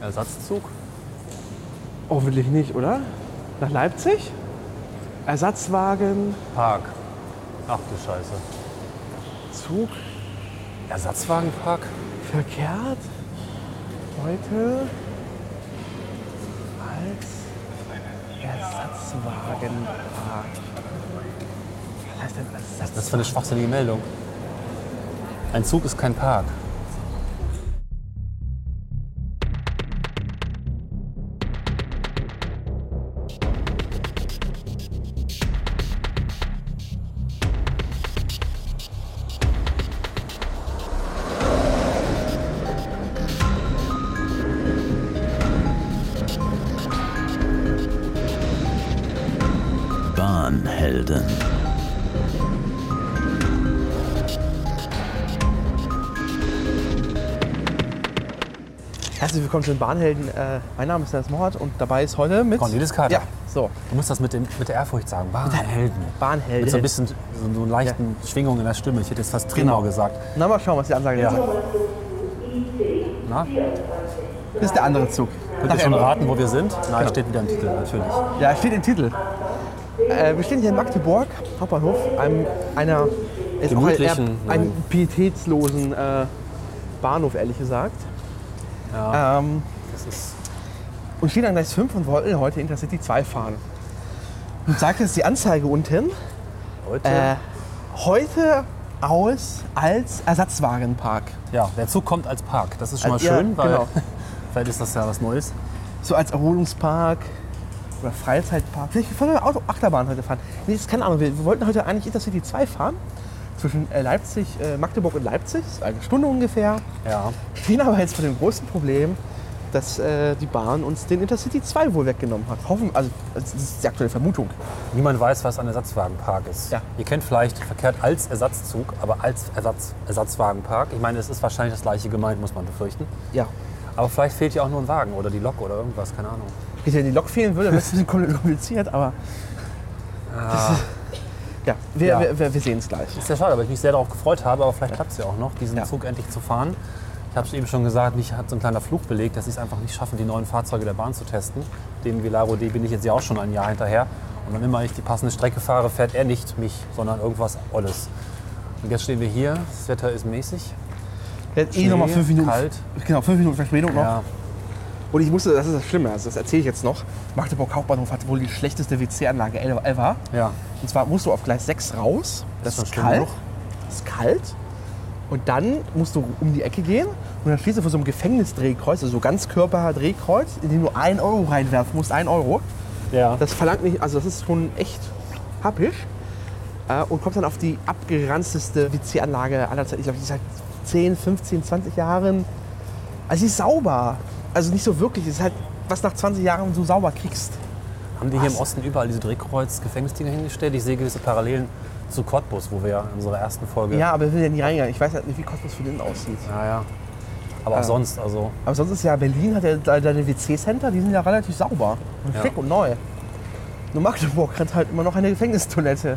Ersatzzug? Hoffentlich nicht, oder? Nach Leipzig? Ersatzwagen, Park. Ach du Scheiße. Zug, Ersatzwagenpark? verkehrt. Heute als Ersatzwagenpark. Was heißt denn Ersatz? Das ist für eine schwachsinnige Meldung. Ein Zug ist kein Park. Zu den Bahnhelden. Äh, mein Name ist Dennis Mohat und dabei ist heute mit. Cornelis Kater. Ja, so. Du musst das mit, dem, mit der Ehrfurcht sagen. Bahnhelden. Bahnhelden. Mit so ein bisschen so, so einer leichten Schwingung in der Stimme. Ich hätte jetzt fast Tremor Genau. gesagt. Na, mal schauen, was die Ansage Ja. ist. Na? Das ist der andere Zug. Könnt ihr schon raten, wo wir sind? Nein, steht wieder im Titel, natürlich. Ja, steht im Titel. Äh, wir stehen hier in Magdeburg, Hauptbahnhof, einem, einer ist auch ein, Gemütlichen, nein. pietätslosen äh, Bahnhof, ehrlich gesagt. Ja, Ähm, das ist und stehen an Gleis 5 und wollten heute Intercity 2 fahren. Und sagt jetzt die Anzeige unten, heute. äh, heute aus als Ersatzwagenpark. ja, der Zug kommt als Park. Das ist schon mal ja, schön, weil genau. vielleicht ist das ja was Neues. So als Erholungspark oder Freizeitpark. Vielleicht wollen wir Auto Achterbahn heute fahren. Nee, das ist keine Ahnung. Wir wollten heute eigentlich Intercity 2 fahren. Zwischen äh, Leipzig, äh, Magdeburg und Leipzig. Eine Stunde ungefähr. Ja. Stehen aber jetzt vor dem großen Problem, dass äh, die Bahn uns den Intercity 2 wohl weggenommen hat. Hoffen, also das ist die aktuelle Vermutung. Niemand weiß, was ein Ersatzwagenpark ist. Ja. Ihr kennt vielleicht verkehrt als Ersatzzug, aber als Ersatz, Ersatzwagenpark. Ich meine, es ist wahrscheinlich das gleiche gemeint, muss man befürchten. Ja. Aber vielleicht fehlt ja auch nur ein Wagen oder die Lok oder irgendwas, keine Ahnung. Wenn die Lok fehlen würde, wäre es ein bisschen kompliziert, aber Ah, ja, wir, Ja. wir, wir, wir sehen es gleich. ist sehr schade, weil ich mich sehr darauf gefreut habe, aber vielleicht klappt es ja auch noch, diesen Ja. Zug endlich zu fahren. Ich habe es eben schon gesagt, mich hat so ein kleiner Fluch belegt, dass sie es einfach nicht schaffen, die neuen Fahrzeuge der Bahn zu testen. Dem Velaro D bin ich jetzt ja auch schon ein Jahr hinterher. Und wann immer ich die passende Strecke fahre, fährt er nicht mich, sondern irgendwas Olles. Und jetzt stehen wir hier, das Wetter ist mäßig. Jetzt eh noch mal Schnee, fünf Minuten. kalt. Genau, fünf Minuten Verspätung noch. Ja, Und ich musste, das ist das Schlimme, also das erzähle ich jetzt noch. Magdeburg Hauptbahnhof hat wohl die schlechteste WC-Anlage ever. ja. Und zwar musst du auf Gleis 6 raus. Das Ist ist, kalt. genug. Das ist kalt. Und dann musst du um die Ecke gehen und dann stehst du vor so einem Gefängnisdrehkreuz, also so Ganzkörper-Drehkreuz, in dem du 1 Euro reinwerfen musst. 1 Euro. ja. Das verlangt nicht, also das ist schon echt happisch. Äh, und kommt dann auf die abgeranzteste WC-Anlage aller Zeiten. Ich glaube, die ist seit 10, 15, 20 Jahren. Also sie ist sauber. Also nicht so wirklich. Es ist halt, was nach 20 Jahren so sauber kriegst. Haben die hier im? Osten überall diese Drehkreuz-Gefängnisdinger hingestellt? Ich sehe gewisse Parallelen zu Cottbus, wo wir ja in unserer ersten Folge. Ja, aber wir will ja nie reingehen. Ich weiß halt nicht, wie Kosmos für den aussieht. Ja, ja. Aber auch Äh, sonst, also. Aber sonst ist ja Berlin, hat ja deine WC-Center, die sind ja relativ sauber und Ja. schick und neu. Nur Magdeburg hat halt immer noch eine Gefängnistoilette.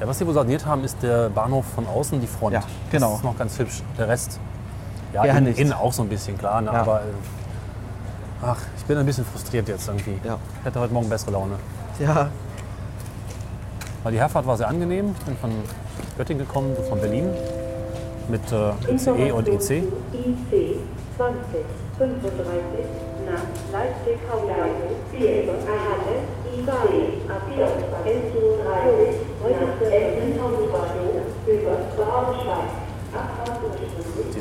Ja, was sie wohl saniert haben, ist der Bahnhof von außen, die Front. Ja, genau. Das ist noch ganz hübsch. Der Rest, ja, Ja, innen, nicht. innen auch so ein bisschen, klar. Ne? Ja. Aber, äh, ach, ich bin ein bisschen frustriert jetzt irgendwie. Ja. Ich hätte heute Morgen bessere Laune. Ja, Weil die Herfahrt war sehr angenehm. Ich bin von Göttingen gekommen, von Berlin. Mit äh, ICE und EC. IC 2035 nach Leipzig Hauptbahnhof Halle IC ab 11 Uhr heute Hauptbahnhof über Braunschweig.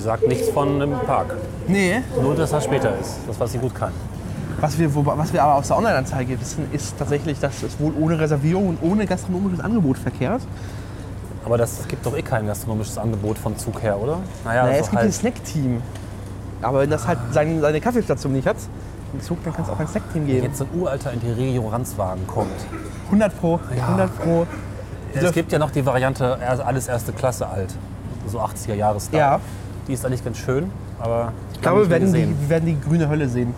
Die sagt nichts von einem Park. nee. Nur, dass er später ist. Das, was sie gut kann. Was wir, wo, was wir aber aus der Online-Anzeige wissen, ist tatsächlich, dass es wohl ohne Reservierung und ohne gastronomisches Angebot verkehrt. Aber das es gibt doch eh kein gastronomisches Angebot vom Zug her, oder? Naja, naja, also es gibt halt, ein Snack-Team. Aber wenn das halt seine, seine Kaffeestation nicht hat, im Zug, dann kann es auch ein Snack-Team geben. jetzt ein uralter Interregio-Ranzwagen kommt. 100 pro, Ja. 100 pro. Es gibt ja noch die Variante alles erste Klasse alt. So 80er Jahre Style. Ja. Die ist eigentlich ganz schön, aber Ich glaube, wir werden die, wir werden die grüne Hölle sehen.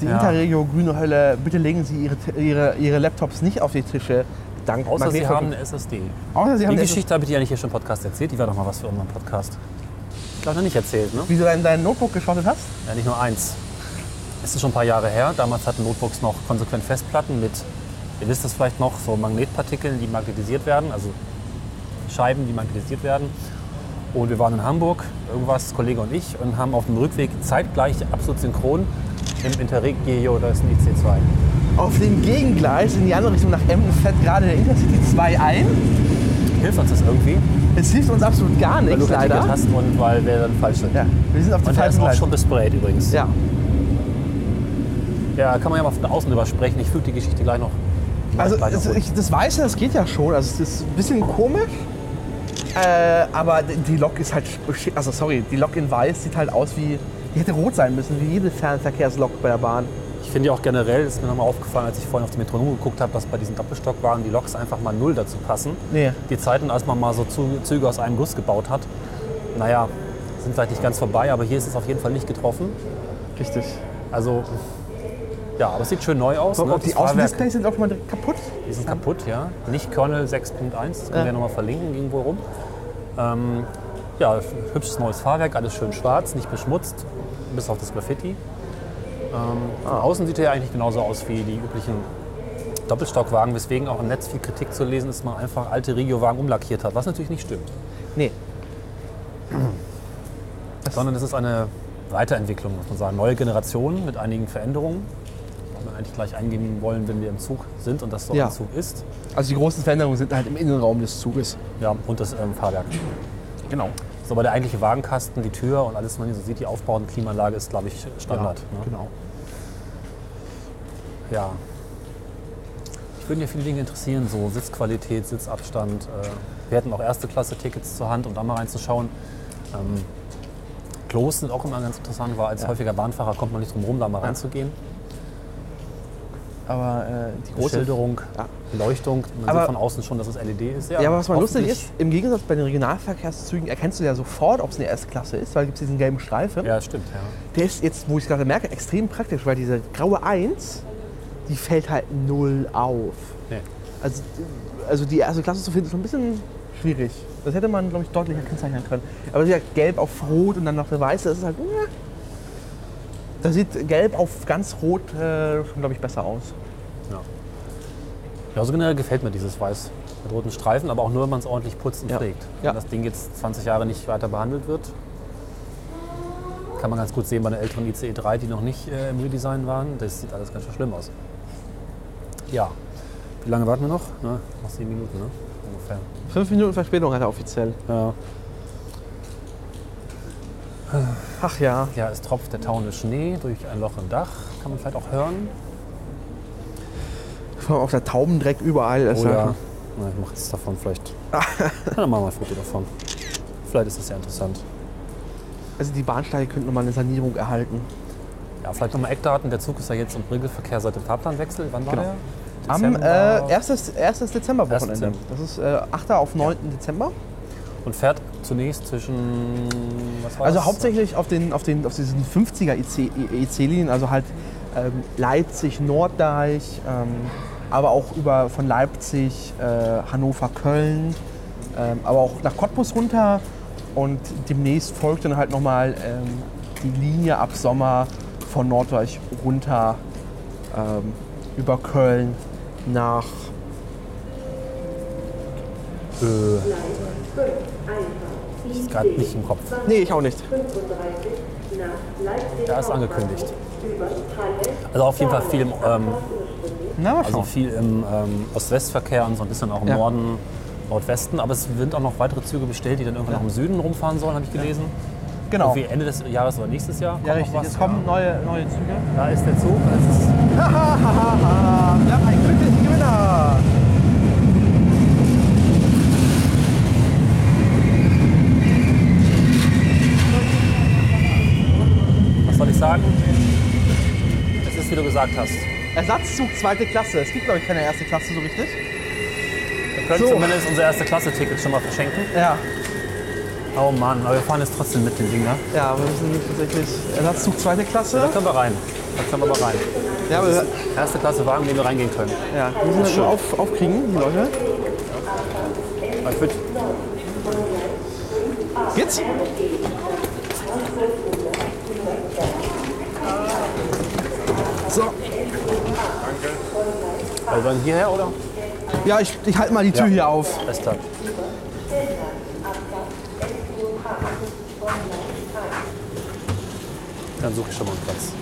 Die Ja. Interregio grüne Hölle, bitte legen Sie Ihre, ihre, ihre Laptops nicht auf die Tische. Dank Außer sie haben eine SSD. Außer Sie haben Die Geschichte habe ich dir ja nicht hier schon im Podcast erzählt. Die war doch mal was für unseren Podcast. Glaube noch nicht erzählt, ne? Wie du dein, dein Notebook geschrottet hast? Ja, nicht nur eins. Es ist schon ein paar Jahre her. Damals hatten Notebooks noch konsequent Festplatten mit, ihr wisst es vielleicht noch, so Magnetpartikeln, die magnetisiert werden, also Scheiben, die magnetisiert werden. Und wir waren in Hamburg, irgendwas, Kollege und ich, und haben auf dem Rückweg zeitgleich absolut synchron im Interregio, da ist ein IC2. Auf dem Gegengleis in die andere Richtung nach Emden fährt gerade der Intercity 2 ein. Hilft uns das irgendwie? Es hilft uns absolut gar Weil nichts, Ticket leider. hast und weil wir dann falsch sind. Ja, wir sind auf der falschen auch Gleis. schon besprayt übrigens. Ja, Ja, kann man ja mal von außen drüber sprechen. Ich füge die Geschichte gleich noch. also gleich noch es, ich, das Weiße, das geht ja schon. Also es ist ein bisschen komisch. Äh, aber die Lok ist halt, also sorry, die Lok in Weiß sieht halt aus wie, die hätte rot sein müssen, wie jede Fernverkehrslok bei der Bahn. Ich finde ja auch generell, ist mir nochmal aufgefallen, als ich vorhin auf die Metronom geguckt habe, dass bei diesen Doppelstockwagen die Loks einfach mal null dazu passen. Nee. Die Zeiten, als man mal so Züge aus einem Guss gebaut hat, naja, sind vielleicht nicht ganz vorbei, aber hier ist es auf jeden Fall nicht getroffen. Richtig. Also, ja, aber es sieht schön neu aus. Ne? die Außendisplays sind auch mal direkt kaputt. die sind kaputt, ja. Nicht Kernel 6.1, das können wir ja nochmal verlinken, wohl rum. Ähm, ja, hübsches neues Fahrwerk, alles schön schwarz, nicht beschmutzt, bis auf das Graffiti. Ähm, von außen sieht er ja eigentlich genauso aus wie die üblichen Doppelstockwagen, weswegen auch im Netz viel Kritik zu lesen ist, dass man einfach alte Regio-Wagen umlackiert hat, was natürlich nicht stimmt. Nee. Sondern es ist eine Weiterentwicklung, muss man sagen. Neue Generation mit einigen Veränderungen. Die wir eigentlich gleich eingehen wollen, wenn wir im Zug sind und das so Ja. ein Zug ist. Also die großen Veränderungen sind halt im Innenraum des Zuges. Ja, und das ähm, Fahrwerk. Genau. So, aber der eigentliche Wagenkasten, die Tür und alles, was man hier so sieht, die Aufbau- und Klimaanlage ist, glaube ich, Standard. Ja, ne? Genau. ja. Ich würden ja viele Dinge interessieren, so Sitzqualität, Sitzabstand. Äh, wir hätten auch erste Klasse Tickets zur Hand, um da mal reinzuschauen. Ähm, Klos sind auch immer ganz interessant, weil als häufiger Bahnfahrer kommt man nicht drum rum, da mal reinzugehen. Aber äh, die große Beschilderung, Ja. Beleuchtung, man Aber- sieht von außen schon, dass es LED ist. Ja, aber was mal lustig ist, im Gegensatz bei den Regionalverkehrszügen erkennst du ja sofort, ob es eine erste Klasse ist, weil gibt es diesen gelben Streifen. Ja, stimmt. Ja. Der ist jetzt, wo ich gerade merke, extrem praktisch, weil diese graue 1, die fällt halt null auf. Nee. Also, also die erste Klasse zu finden, ist schon ein bisschen schwierig. Das hätte man, glaube ich, deutlicher kennzeichnen können. Aber gesagt, gelb auf rot und dann noch eine weiße, das ist halt. Ja. Da sieht gelb auf ganz rot äh, schon, glaube ich, besser aus. Ja. ja, so generell gefällt mir dieses Weiß mit roten Streifen, aber auch nur, wenn man es ordentlich putzt und Ja. pflegt. Ja. Wenn das Ding jetzt 20 Jahre nicht weiter behandelt wird, kann man ganz gut sehen bei einer älteren ICE 3, die noch nicht äh, im Redesign waren. Das sieht alles ganz schön schlimm aus. Ja. Wie lange warten wir noch? Na, noch sieben Minuten, ne? Ungefähr. Fünf Minuten Verspätung hat er offiziell. Ja. Ach ja. ja, es tropft der tauende Schnee durch ein Loch im Dach. Kann man vielleicht auch hören. Vor allem auf der Taubendreck überall. ist Oder, halt- na, ich mache jetzt davon vielleicht. ja, dann machen wir ein Foto davon. Vielleicht ist das ja interessant. Also die Bahnsteige könnten nochmal eine Sanierung erhalten. Ja, vielleicht nochmal Eckdaten. Der Zug ist ja jetzt im Regelverkehr seit dem Fahrplanwechsel. Wann war Genau. der? Am Dezember. äh, 1. 1. Dezember-Wochenende. Dezember. Das ist äh, 8. auf 9. Dezember. Und fährt zunächst zwischen. Was war Also das? hauptsächlich auf, den, auf, den, auf diesen 50er IC-Linien, also halt ähm, Leipzig, Norddeich, ähm, aber auch über von Leipzig, äh, Hannover, Köln, ähm, aber auch nach Cottbus runter. Und demnächst folgt dann halt nochmal ähm, die Linie ab Sommer von Norddeich runter ähm, über Köln nach Äh, ist gerade nicht im Kopf. Nee, ich auch nicht. 35 nach Leipzig. Da ist angekündigt. Also auf jeden Fall viel im, ähm, Na, also viel im ähm, Ost-West-Verkehr und so ein bisschen auch im Ja. Norden, Nordwesten. Aber es sind auch noch weitere Züge bestellt, die dann irgendwann noch im Süden rumfahren sollen, habe ich gelesen. Genau. Irgendwie Ende des Jahres oder nächstes Jahr. Ja, richtig. was, Es kommen neue, neue Züge. Ja. Da ist der Zug. Hahaha, wir haben einen glücklichen Gewinner. Was soll ich sagen? Es ist, wie du gesagt hast. Ersatzzug zweite Klasse. Es gibt, glaube ich, keine erste Klasse so richtig. Wir können So. zumindest unser erste Klasse-Ticket schon mal verschenken. Ja, Oh Mann, aber wir fahren jetzt trotzdem mit dem Ding, ne? ja, wir müssen tatsächlich Ersatzzug zweite Da Klasse. können wir rein. Da können wir aber rein. Ja, aber Erste Klasse Wagen, in den wir reingehen können. ja, wir müssen das nur auf, aufkriegen, die Leute. Ich Geht's? So, Also dann hierher, oder? ja, ich, ich halte mal die Tür Ja. hier auf. Alles klar. Dann suche ich schon mal einen Platz.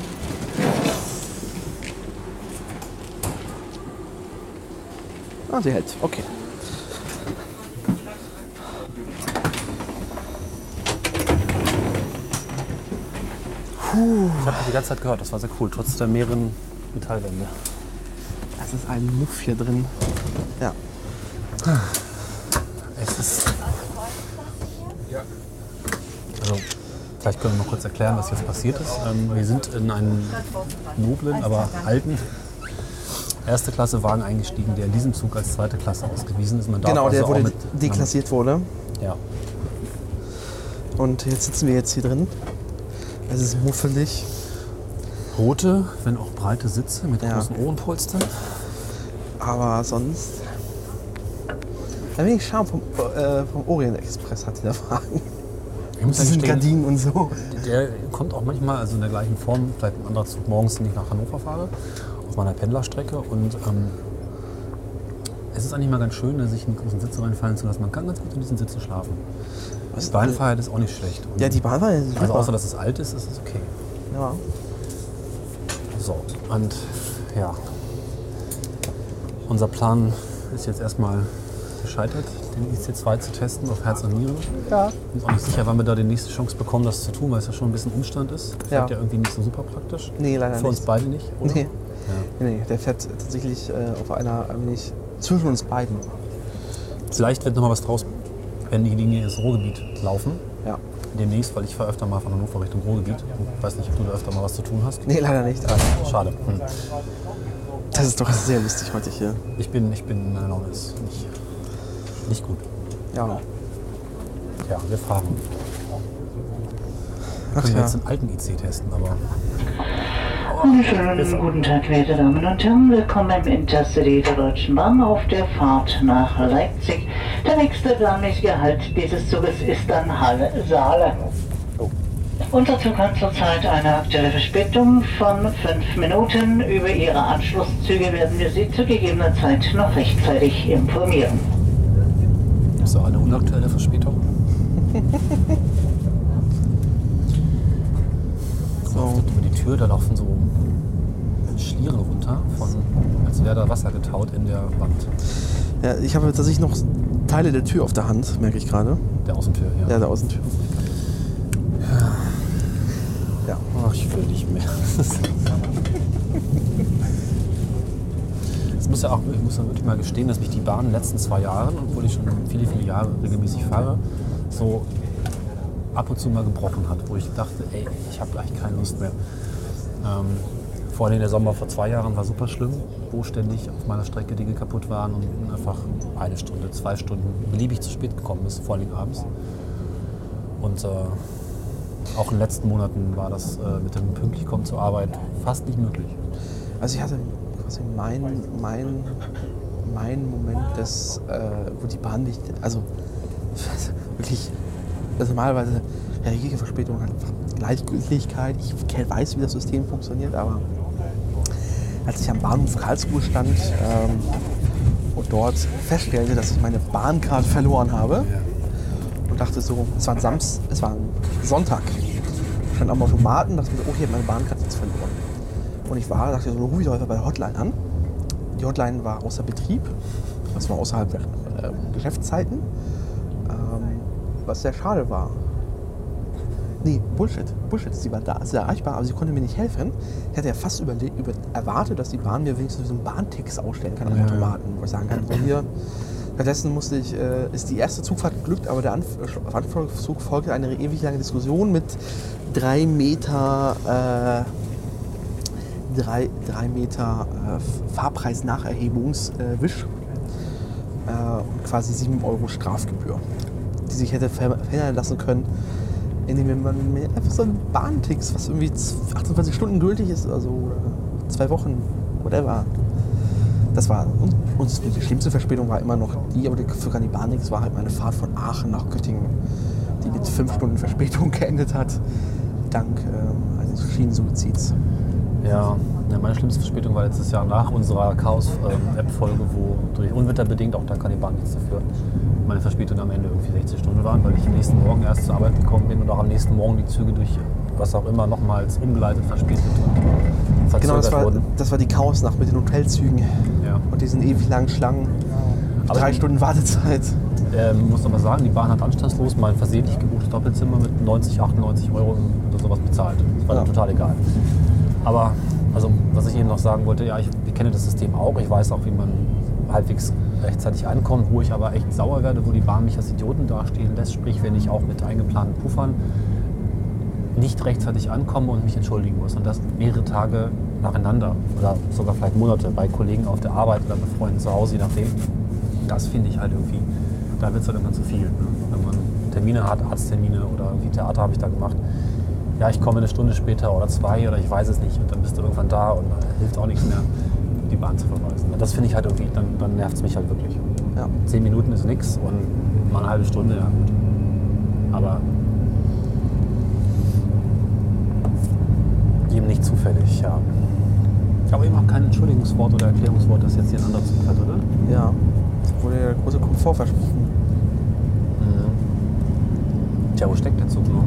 Ah, sie hält. Okay. Ich habe die ganze Zeit gehört, das war sehr cool, trotz der mehreren Metallwände. Das ist ein Muff hier drin. Ja. Es ist. Also, vielleicht können wir mal kurz erklären, was jetzt passiert ist. Ähm, wir sind in einen noblen, aber alten erste Klasse Wagen eingestiegen, der in diesem Zug als zweite Klasse ausgewiesen ist. Man darf Genau, der also auch wurde mit, deklassiert wurde. Ja. Und jetzt sitzen wir jetzt hier drin. Es ist muffelig. Rote, wenn auch breite Sitze mit Ja. großen Ohrenpolstern. Aber sonst. Ein wenig Charme vom, äh, vom Orient Express hat Wagen. Muss Das sind gestehen, Gardinen und so. Der kommt auch manchmal, also in der gleichen Form, vielleicht ein anderer Zug morgens, den ich nach Hannover fahre, auf meiner Pendlerstrecke. Und ähm, es ist eigentlich mal ganz schön, sich in die großen Sitze reinfallen zu lassen. Man kann ganz gut in diesen Sitzen schlafen. Die Beinfreiheit ist auch nicht schlecht. Und Ja, die Bahn war ja super. also außer, dass es alt ist, ist es okay. ja. So, und ja. Unser Plan ist jetzt erstmal gescheitert, den IC2 zu testen auf Herz und Niere. ja. Bin auch nicht sicher, wann wir da die nächste Chance bekommen, das zu tun, weil es ja schon ein bisschen Umstand ist. Ja. Fällt ja irgendwie nicht so super praktisch. Nee, leider Für uns nicht. beide nicht, oder? Nee. Ja. nee, der fährt tatsächlich äh, auf einer ein wenig zwischen uns beiden. Vielleicht wird noch mal was draus, wenn die Linie ins Ruhrgebiet laufen. Ja. Demnächst, weil ich fahre öfter mal von Hannover Richtung Ruhrgebiet. Ich weiß nicht, ob du da öfter mal was zu tun hast. Nee, leider nicht. Schade. Hm. Das ist doch sehr lustig heute hier. Ich bin, ich bin, meine Laune ist nicht, nicht gut. Ja. Ja, wir fahren. Ach können wir ja. jetzt den alten IC testen, aber Wunderschönen guten Tag, werte Damen und Herren. Willkommen im Intercity der Deutschen Bahn auf der Fahrt nach Leipzig. Der nächste planmäßige Halt dieses Zuges ist dann Halle-Saale. Unser Zug hat zurzeit eine aktuelle Verspätung von fünf Minuten. Über Ihre Anschlusszüge werden wir Sie zu gegebener Zeit noch rechtzeitig informieren. ist auch eine unaktuelle Verspätung. So. Über die Tür, da laufen so Schlieren runter, von, als wäre da Wasser getaut in der Wand ja, ich habe tatsächlich noch Teile der Tür auf der Hand, merke ich gerade. der Außentür. Ja. Ja, der Außentür. Ja. Ach, ich will nicht mehr. Es muss ja auch, ich muss ja wirklich mal gestehen, dass mich die Bahn in den letzten zwei Jahren, obwohl ich schon viele, viele Jahre regelmäßig fahre, so ab und zu mal gebrochen hat, wo ich dachte, ey, ich habe eigentlich keine Lust mehr. Ähm, vor allem der Sommer vor zwei Jahren war super schlimm, wo ständig auf meiner Strecke Dinge kaputt waren und einfach eine Stunde, zwei Stunden beliebig zu spät gekommen ist, vor allem abends. Und äh, auch in den letzten Monaten war das äh, mit dem pünktlich kommen zur Arbeit fast nicht möglich. Also ich hatte quasi mein, mein, mein Moment, des, äh, wo die Bahn nicht, also wirklich, also normalerweise regige Verspätung hat Gleichgültigkeit. Ich weiß, wie das System funktioniert, aber als ich am Bahnhof Karlsruhe stand ähm, und dort feststellte, dass ich meine Bahncard verloren habe und dachte so, es war ein Samst, es war ein Sonntag. Ich stand am Automaten, dachte mir, so, oh, habe meine Bahncard jetzt verloren. Und ich war, dachte so, rufe ich doch einfach bei der Hotline an. Die Hotline war außer Betrieb, das war außerhalb der äh, Geschäftszeiten, ähm, was sehr schade war. Nee, Bullshit. Bullshit. Sie war da, sie war erreichbar, aber sie konnte mir nicht helfen. Ich hatte ja fast über erwartet, dass die Bahn mir wenigstens so einen Bahntix ausstellen kann am Ja. Automaten, wo ich sagen kann, so hier. Stattdessen musste ich, äh, ist die erste Zugfahrt geglückt, aber der Anf auf Anflug folgte eine ewig lange Diskussion mit drei Meter, äh, drei, drei Meter äh, Fahrpreis-Nacherhebungswisch äh, äh, und quasi 7 Euro Strafgebühr, die sich hätte ver- verhindern lassen können, indem man mir einfach so einen Bahntix, was irgendwie z- 28 Stunden gültig ist, also zwei Wochen, whatever. Das war, und, die schlimmste Verspätung war immer noch die, aber die- sogar die Bahntix war halt meine Fahrt von Aachen nach Göttingen, die mit fünf Stunden Verspätung geendet hat, dank ähm, eines Schienensuizids. Ja, Ja, meine schlimmste Verspätung war letztes Jahr nach unserer Chaos-App-Folge, wo durch Unwetter bedingt, auch da kann die Bahn nichts dafür, meine Verspätung am Ende irgendwie 60 Stunden waren, weil ich am nächsten Morgen erst zur Arbeit gekommen bin und auch am nächsten Morgen die Züge durch was auch immer nochmals umgeleitet, verspätet und verzögert Genau, das war, wurden. das war die Chaosnacht mit den Hotelzügen Ja. und diesen ewig langen Schlangen. Aber Drei Stunden Wartezeit. Ähm, muss aber sagen, die Bahn hat anstandslos mein versehentlich gebuchtes Doppelzimmer mit 90, 98 Euro oder sowas bezahlt. Das war Ja. dann total egal. Aber, also, was ich eben noch sagen wollte, ja, ich, ich kenne das System auch. Ich weiß auch, wie man halbwegs rechtzeitig ankommt, wo ich aber echt sauer werde, wo die Bahn mich als Idioten dastehen lässt. Sprich, wenn ich auch mit eingeplanten Puffern nicht rechtzeitig ankomme und mich entschuldigen muss. Und das mehrere Tage nacheinander oder sogar vielleicht Monate bei Kollegen auf der Arbeit oder bei Freunden zu Hause, je nachdem. Das finde ich halt irgendwie, da wird es halt irgendwann zu viel. Ne? Wenn man Termine hat, Arzttermine oder irgendwie Theater habe ich da gemacht. Ja, ich komme eine Stunde später oder zwei oder ich weiß es nicht und dann bist du irgendwann da und dann hilft auch nichts mehr, die Bahn zu verweisen. Das finde ich halt irgendwie, dann, dann nervt es mich halt wirklich. Ja. Zehn Minuten ist nichts und mal eine halbe Stunde, ja gut. Aber jedem nicht zufällig, ja. Aber eben auch kein Entschuldigungswort oder Erklärungswort, das jetzt hier ein anderer Zug hat, oder? Ja. Da wurde der große Komfort versprochen. Tja, wo steckt der Zug noch?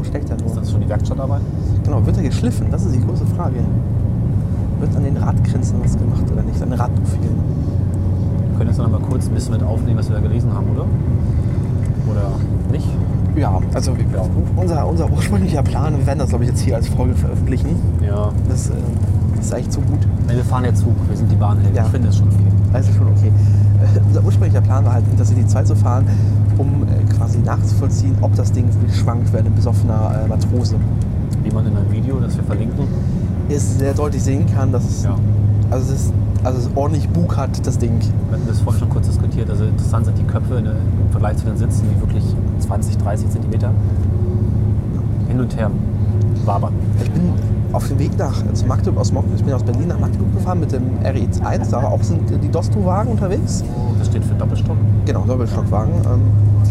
Wo steckt er Ist nur? das schon die Werkstattarbeit? Genau, wird er geschliffen? Das ist die große Frage. Wird an den Radgrenzen was gemacht oder nicht? An den Radprofilen? Wir können jetzt noch mal kurz ein bisschen mit aufnehmen, was wir da gelesen haben, oder? Oder nicht? Ja, also wir- unser, unser ursprünglicher Plan, wir werden das glaube ich jetzt hier als Folge veröffentlichen. Ja. Das, äh, das ist eigentlich zu gut. Nee, wir fahren jetzt Zug, wir sind die Bahnhelden. Ja. Ich finde es schon okay. Das ist schon okay. Äh, unser ursprünglicher Plan war halt, Intercity 2 zu fahren, um äh, quasi nachzuvollziehen, ob das Ding wirklich schwankt, wenn ein besoffener äh, Matrose Wie man in einem Video, das wir verlinken. es sehr deutlich sehen kann, dass es, Ja. also es, ist, also es ordentlich Bug hat, das Ding. Wir hatten das vorhin schon kurz diskutiert. Also interessant sind die Köpfe im Vergleich zu den Sitzen, die wirklich 20, 30 Zentimeter hin und her wabern. Ich bin auf dem Weg nach also Magdeburg, aus, ich bin aus Berlin nach Magdeburg gefahren mit dem RE1, da auch sind die Dosto-Wagen unterwegs. Das steht für Doppelstock. Genau, Doppelstockwagen. Ähm,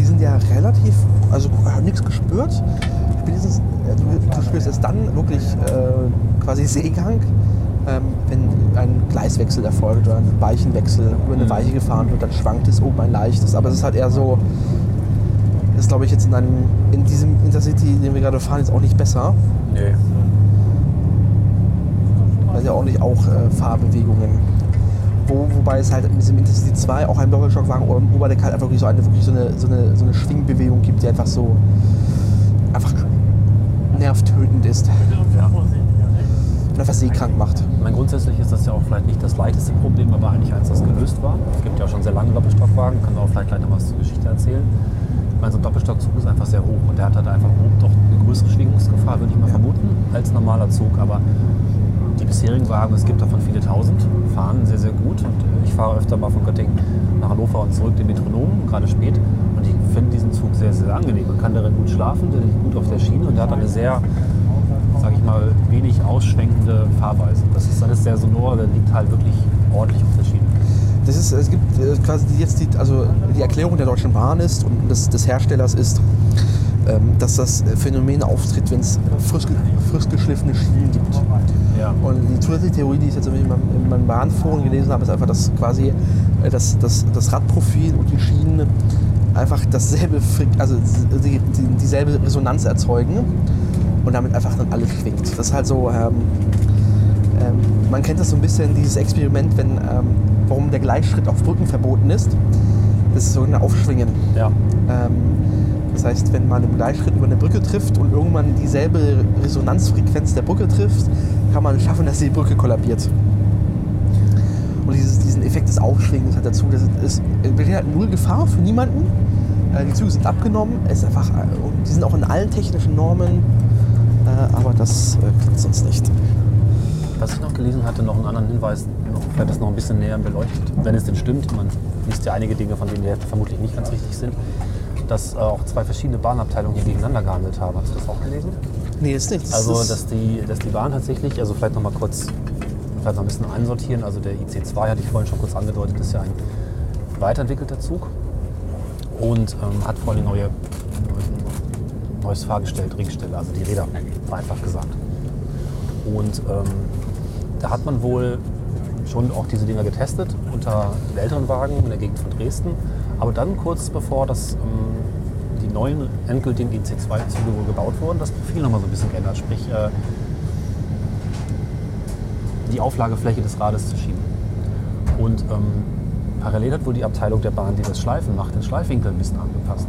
die sind ja relativ, also nichts gespürt. Spätestens, äh, du, spürst es dann wirklich äh, quasi Seegang, ähm, wenn ein Gleiswechsel erfolgt oder ein Weichenwechsel über eine Mhm. Weiche gefahren wird, dann schwankt es oben ein leichtes. Aber es ist halt eher so, ist glaube ich jetzt in, einem, in diesem Intercity, den wir gerade fahren, jetzt auch nicht besser. Nee. weil ja ordentlich auch äh, Fahrbewegungen. Wo, wobei es halt mit diesem Intercity 2 auch ein Doppelstockwagen oben im Oberdeck halt einfach wirklich so eine, wirklich so eine, so eine, so eine Schwingbewegung gibt, die einfach so einfach nervtötend ist und einfach seekrank macht. Ich meine, grundsätzlich ist das ja auch vielleicht nicht das leichteste Problem, aber eigentlich eins, das gelöst war. Es gibt ja auch schon sehr lange Doppelstockwagen, kann auch vielleicht gleich noch was zur Geschichte erzählen. Ich meine, so ein Doppelstockzug ist einfach sehr hoch und der hat halt einfach oben doch eine größere Schwingungsgefahr, würde ich mal Ja. vermuten, als normaler Zug. Aber die bisherigen Wagen, es gibt davon viele tausend, fahren sehr, sehr gut. Und äh, ich fahre öfter mal von Göttingen nach Hannover und zurück den Metronom, gerade spät. Und ich finde diesen Zug sehr, sehr angenehm. Man kann darin gut schlafen, der liegt gut auf der Schiene und der hat eine sehr, sage ich mal, wenig ausschwenkende Fahrweise. Das ist alles sehr sonor, der liegt halt wirklich ordentlich auf der Schiene. Das ist, es gibt äh, quasi jetzt die, also die Erklärung der Deutschen Bahn ist und des, des Herstellers ist, ähm, dass das Phänomen auftritt, wenn es frisch, frisch geschliffene Schienen gibt. Ja. Und die zusätzliche Theorie, die ich jetzt in meinem, in meinem Bahnforum gelesen habe, ist einfach, dass quasi äh, das, das, das Radprofil und die Schienen einfach dasselbe, also die, die, dieselbe Resonanz erzeugen und damit einfach dann alles schwingt. Das ist halt so, ähm, ähm, man kennt das so ein bisschen, dieses Experiment, wenn, ähm, warum der Gleichschritt auf Brücken verboten ist. Das ist so ein Aufschwingen. Ja. Ähm, das heißt, wenn man im Gleichschritt über eine Brücke trifft und irgendwann dieselbe Resonanzfrequenz der Brücke trifft, kann man schaffen, dass die Brücke kollabiert. Und dieses, diesen Effekt des Aufschwingens hat dazu, dass es halt null Gefahr für niemanden. Äh, die Züge sind abgenommen, ist einfach, äh, die sind auch in allen technischen Normen, äh, aber das klappt sonst nicht. Was ich noch gelesen hatte, noch einen anderen Hinweis, vielleicht das noch ein bisschen näher beleuchtet, wenn es denn stimmt, man liest ja einige Dinge, von denen die vermutlich nicht ganz richtig sind, dass auch zwei verschiedene Bahnabteilungen hier gegeneinander gehandelt haben. Hast du das auch gelesen? Nee, ist nicht. Das Also, dass die, dass die Bahn tatsächlich, also vielleicht noch mal kurz, vielleicht noch ein bisschen einsortieren. Also der IC2 hatte ich vorhin schon kurz angedeutet, ist ja ein weiterentwickelter Zug und ähm, hat vor allem neue, neue, neues Fahrgestell, Drehgestelle, also die Räder, vereinfacht gesagt. Und ähm, da hat man wohl schon auch diese Dinger getestet unter den älteren Wagen in der Gegend von Dresden. Aber dann kurz bevor das, ähm, neuen endgültigen IC2-Züge wohl gebaut wurden, das Profil nochmal so ein bisschen geändert. Sprich, äh, die Auflagefläche des Rades zu schieben. Und ähm, parallel hat wohl die Abteilung der Bahn, die das Schleifen macht, den Schleifwinkel ein bisschen angepasst.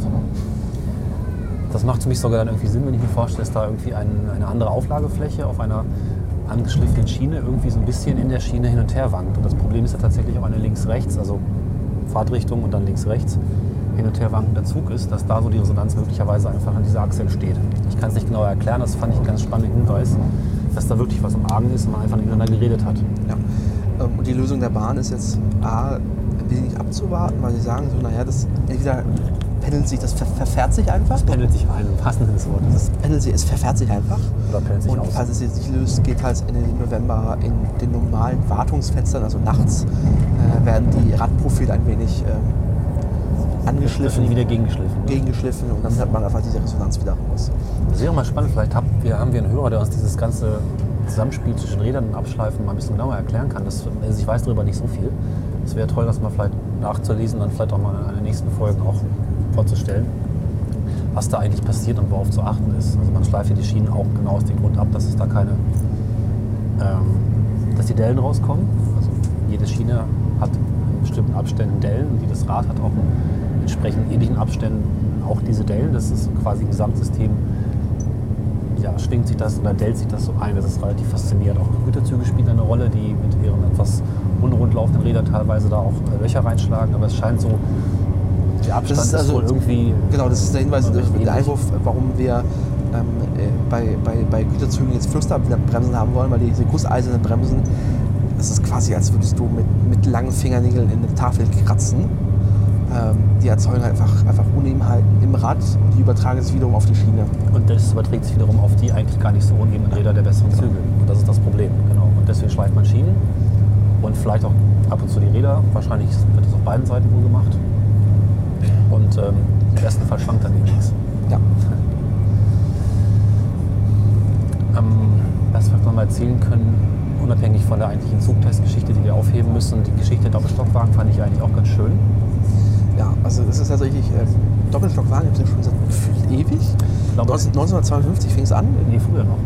Das macht für mich sogar dann irgendwie Sinn, wenn ich mir vorstelle, dass da irgendwie ein, eine andere Auflagefläche auf einer angeschliffenen Schiene irgendwie so ein bisschen in der Schiene hin und her wankt. Und das Problem ist ja tatsächlich auch eine links-rechts, also Fahrtrichtung und dann links-rechts hin und her wankender Zug ist, dass da so die Resonanz möglicherweise einfach an dieser Achse entsteht. Ich kann es nicht genau erklären, das fand ich einen ganz spannenden Hinweis, dass da wirklich was im Argen ist und man einfach miteinander geredet hat. Ja. Ähm, Und die Lösung der Bahn ist jetzt A, ein wenig abzuwarten, weil sie sagen so, naja, das entweder pendelt sich, das ver verfährt sich einfach. Pendelt sich ein, im wahrsten Sinne des Wortes. Das pendelt sich, es verfährt sich einfach. Oder pendelt sich Und aus. falls es jetzt nicht löst, geht halt Ende November in den normalen Wartungsfenstern, also nachts, äh, werden die Radprofile ein wenig Das angeschliffen, wieder gegengeschliffen. gegengeschliffen und dann hat man einfach diese Resonanz wieder raus. Das wäre mal spannend, vielleicht haben wir, haben wir einen Hörer, der uns dieses ganze Zusammenspiel zwischen Rädern und Abschleifen mal ein bisschen genauer erklären kann. Das, also ich weiß darüber nicht so viel. Es wäre toll, das mal vielleicht nachzulesen und dann vielleicht auch mal in den nächsten Folgen auch vorzustellen, was da eigentlich passiert und worauf zu achten ist. Also man schleift ja die Schienen auch genau aus dem Grund ab, dass es da keine, ähm, dass die Dellen rauskommen. Also jede Schiene hat in bestimmten Abständen Dellen und jedes Rad hat auch in entsprechend ähnlichen Abständen auch diese Dellen. Das ist quasi im Gesamtsystem ja, schwingt sich das oder dellt sich das so ein. Das ist relativ faszinierend. Auch Güterzüge spielen eine Rolle, die mit ihren etwas unrund laufenden Rädern teilweise da auch äh, Löcher reinschlagen. Aber es scheint so, der Abstand Das ist, ist also- wohl irgendwie. Genau, das ist der Hinweis, der. Einwurf, warum wir ähm, äh, bei, bei, bei Güterzügen jetzt Flussbremsen haben wollen, weil diese gusseisernen Bremsen, das ist quasi, als würdest du mit, mit langen Fingernägeln in eine Tafel kratzen. Ähm, die erzeugen halt einfach, einfach Unebenheiten im Rad und die übertragen sich wiederum auf die Schiene. Und das überträgt sich wiederum auf die eigentlich gar nicht so unebenen Räder der besseren Züge. Und das ist das Problem. Genau. Und deswegen schleift man Schienen und vielleicht auch ab und zu die Räder. Wahrscheinlich wird es auf beiden Seiten wohl gemacht. Und ähm, im besten Fall schwankt dann nichts. Ja. Ähm, was wir noch mal erzählen können, unabhängig von der eigentlichen Zugtestgeschichte, die wir aufheben müssen, die Geschichte der Doppelstockwagen fand ich eigentlich auch ganz schön. Also das ist tatsächlich, äh, Doppelstockwagen gibt es ja schon seit gefühlt ewig. Glaube, 19, 1952 fing es an. Nee, früher noch.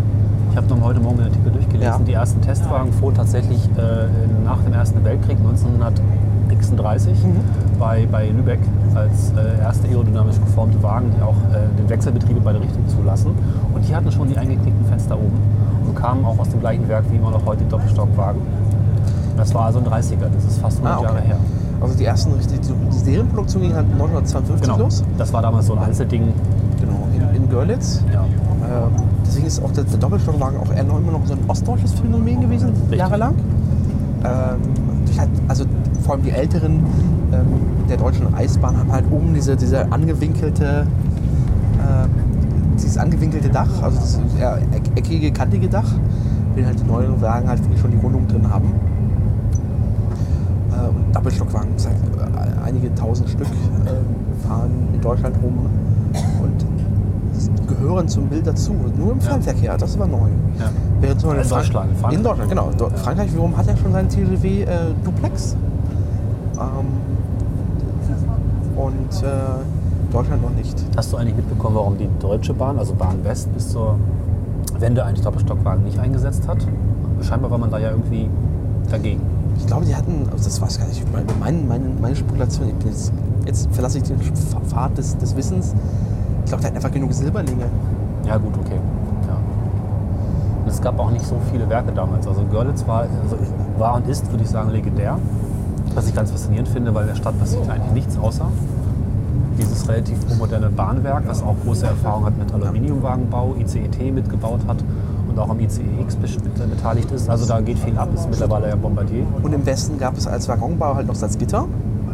Ich habe noch heute Morgen den Artikel durchgelesen. Ja. Die ersten Testwagen fuhren tatsächlich äh, nach dem Ersten Weltkrieg 1936 Mhm. bei, bei Lübeck als äh, erste aerodynamisch geformte Wagen, die auch äh, den Wechselbetrieb in beide Richtungen zulassen. Und die hatten schon die eingeknickten Fenster oben und kamen auch aus dem gleichen Werk wie immer noch heute die Doppelstockwagen. Das war also ein 30er, das ist fast 100 Ah, okay. Jahre her. Also die ersten, die, die Serienproduktion ging halt 1952 Genau, los. das war damals so ein Einzelding. Genau, in, in Görlitz. Ja. Ähm, deswegen ist auch der, der Doppelstockwagen auch eher noch immer noch so ein ostdeutsches Phänomen gewesen, Richtig. jahrelang. Ähm, halt, also vor allem die Älteren ähm, der deutschen Eisbahn haben halt oben diese, diese angewinkelte, ähm, dieses angewinkelte Dach, also das eckige, kantige Dach, während halt die neueren Wagen halt wirklich schon die Rundung drin haben. Äh, Doppelstockwagen, seit äh, einige tausend Stück äh, fahren in Deutschland rum und gehören zum Bild dazu. Nur im. Fernverkehr, das war neu. Ja. Während In Frank- Deutschland, Frankreich. In Deutschland, genau. Ja. Frankreich wiederum hat ja schon seinen TGW äh, Duplex. Ähm, und äh, Deutschland noch nicht. Hast du eigentlich mitbekommen, warum die Deutsche Bahn, also Bahn West, bis zur Wende eigentlich Doppelstockwagen nicht eingesetzt hat? Scheinbar war man da ja irgendwie dagegen. Ich glaube, die hatten, also das weiß ich gar nicht, meine, meine, meine, Spekulation, jetzt, jetzt verlasse ich den Pfad des, des Wissens. Ich glaube, die hatten einfach genug Silberlinge. Ja, gut, okay. Ja. Und es gab auch nicht so viele Werke damals. Also Görlitz war, also war und ist, würde ich sagen, legendär. Was ich ganz faszinierend finde, weil in der Stadt passiert eigentlich nichts außer dieses relativ moderne Bahnwerk, was auch große Erfahrung hat mit Aluminiumwagenbau, ICET mitgebaut hat und auch am ICEX bet- beteiligt ist. Also da geht viel ab, ist mittlerweile ja Bombardier. Und im Westen gab es als Waggonbau halt noch Salzgitter,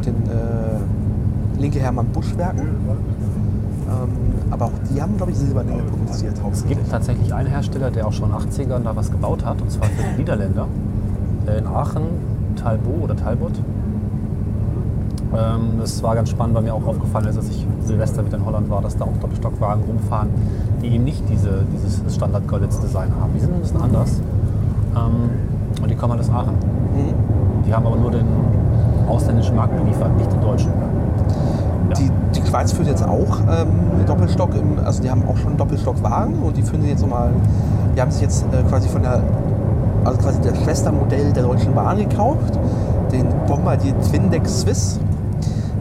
den äh, linke Hermann Busch-Werken. Ähm, aber auch die haben, glaube ich, Silberlinge produziert. Es gibt tatsächlich einen Hersteller, der auch schon in den 80ern da was gebaut hat, und zwar für die Niederländer. Äh, In Aachen, Talbot oder Talbot. Ähm, Das war ganz spannend, weil mir auch aufgefallen ist, als ich Silvester wieder in Holland war, dass da auch Doppelstockwagen rumfahren, die eben nicht diese, dieses Standard-Görlitz-Design haben. Die sind ein bisschen anders. Ähm, Und die kommen halt aus Aachen. Mhm. Die haben aber nur den ausländischen Markt beliefert, nicht den deutschen. Ja. Die, die Schweiz führt jetzt auch ähm, Doppelstock, im, also die haben auch schon Doppelstockwagen und die führen jetzt nochmal, die haben sich jetzt äh, quasi von der, also quasi das Schwestermodell der Deutschen Bahn gekauft, den Bombardier Twindeck Swiss,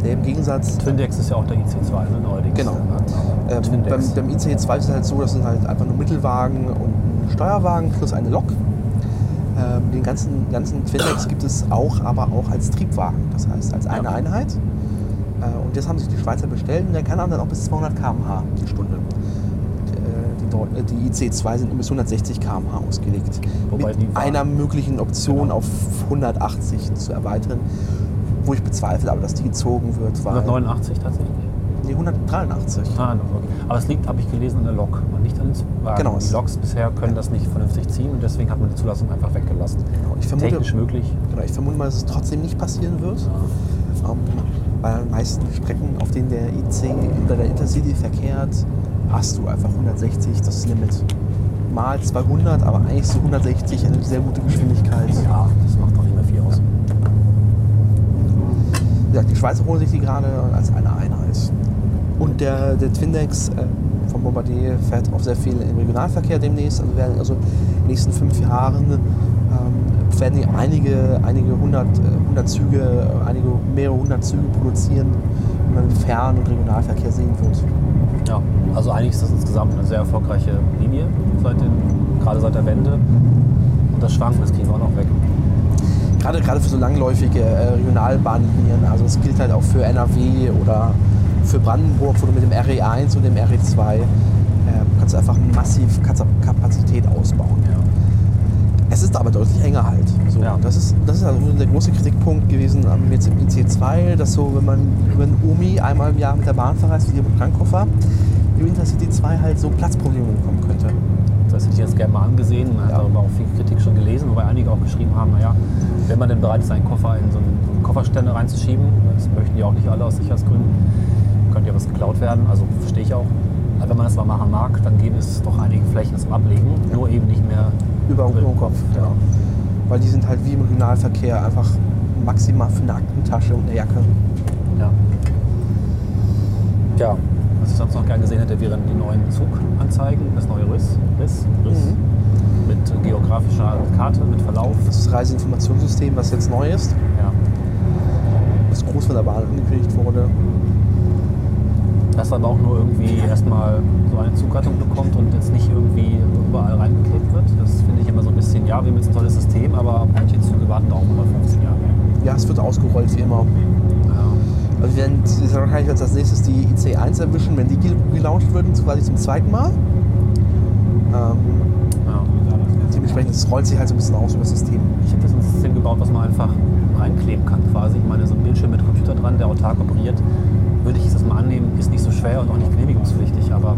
der im Gegensatz Twindex ist ja auch der IC2, ne, neuerdings. Genau. Ja, Ähm, beim, beim ICE 2 ist es halt so, das sind halt einfach nur Mittelwagen und ein Steuerwagen plus eine Lok. Ähm, den ganzen, ganzen Twindex gibt es auch, aber auch als Triebwagen, das heißt als eine Ja. Einheit. Äh, und das haben sich die Schweizer bestellt und der kann dann auch bis 200 km/h die Stunde. Die, äh, die, äh, die IC2 sind nur bis 160 km/h ausgelegt. Wobei mit einer möglichen Option Genau. auf 180 zu erweitern, wo ich bezweifle, aber dass die gezogen wird, weil 189 tatsächlich. nee, 183. Ah, okay. Aber es liegt, habe ich gelesen, an der Lok und nicht an den Zugwagen. Genau. Die Loks bisher können das nicht vernünftig ziehen und deswegen hat man die Zulassung einfach weggelassen. Genau, ich vermute, Technisch möglich. Genau, ich vermute mal, dass es trotzdem nicht passieren wird. Ähm, bei den meisten Strecken, auf denen der IC oder der Intercity verkehrt, hast du einfach 160 das Limit. Mal 200, aber eigentlich so 160 eine sehr gute Geschwindigkeit. Ja, das macht doch nicht mehr viel aus. Wie gesagt, die Schweizer holen sich die gerade als eine Einheit. Und der, der Twindex äh, vom Bombardier fährt auch sehr viel im Regionalverkehr demnächst. Also werden also in den nächsten fünf Jahren ähm, werden die einige, einige hundert, äh, hundert Züge, äh, einige mehrere hundert Züge produzieren, die man Fern- und Regionalverkehr sehen wird. Ja, also eigentlich ist das insgesamt eine sehr erfolgreiche Linie, seit den, gerade seit der Wende. Und das Schwanken, das kriegen wir auch noch weg. Gerade, gerade für so langläufige äh, Regionalbahnlinien, also es gilt halt auch für NRW oder für Brandenburg, wo du mit dem RE1 und dem RE2 äh, kannst du einfach massiv Kapazität ausbauen. Es ist aber deutlich enger halt. So, Ja. Das ist, das ist also der große Kritikpunkt gewesen am- jetzt im IC2, dass so, wenn man über den Omi einmal im Jahr mit der Bahn verreist, wie hier mit Krankkoffer, im Intercity 2 halt so Platzprobleme bekommen könnte. Das hätte ich jetzt gerne mal angesehen. Man hat Ja. darüber auch viel Kritik schon gelesen, wobei einige auch geschrieben haben, naja, wenn man denn bereit ist, einen Koffer in so einen, so einen Kofferständer reinzuschieben, das möchten die auch nicht alle aus Sicherheitsgründen, könnte ja was geklaut werden, also verstehe ich auch. Aber wenn man das mal machen mag, dann gäbe es doch einige Flächen zum Ablegen, nur eben nicht mehr Über, den Kopf. Genau. Weil die sind halt wie im Regionalverkehr einfach maximal für eine Aktentasche und eine Jacke. Ja. Ja, ich sonst noch gern gesehen hätte, wären die neuen Zuganzeigen, das neue Riss, Riss, Riss Mhm. mit geografischer Karte, mit Verlauf. Das ist das Reiseinformationssystem, was jetzt neu ist, Ja. was groß von der Bahn angekündigt wurde. Dass aber auch nur irgendwie erstmal so eine Zuggattung bekommt und jetzt nicht irgendwie überall reingeklebt wird. Das finde ich immer so ein bisschen, ja, wir haben jetzt ein tolles System, aber manche Züge warten auch über 15 Jahre. Ja, es wird ausgerollt wie immer. Ja. Also wir werden wahrscheinlich als als nächstes die IC1 erwischen, wenn die gel- gelauncht würden, quasi zum zweiten Mal. Ähm, Ja. dementsprechend es rollt sich halt so ein bisschen aus über das System. Ich habe jetzt ein System gebaut, was man einfach reinkleben kann quasi. Ich meine, so ein Bildschirm mit Computer dran, der autark operiert, würde ich das mal annehmen, ist nicht so schwer und auch nicht genehmigungspflichtig, aber,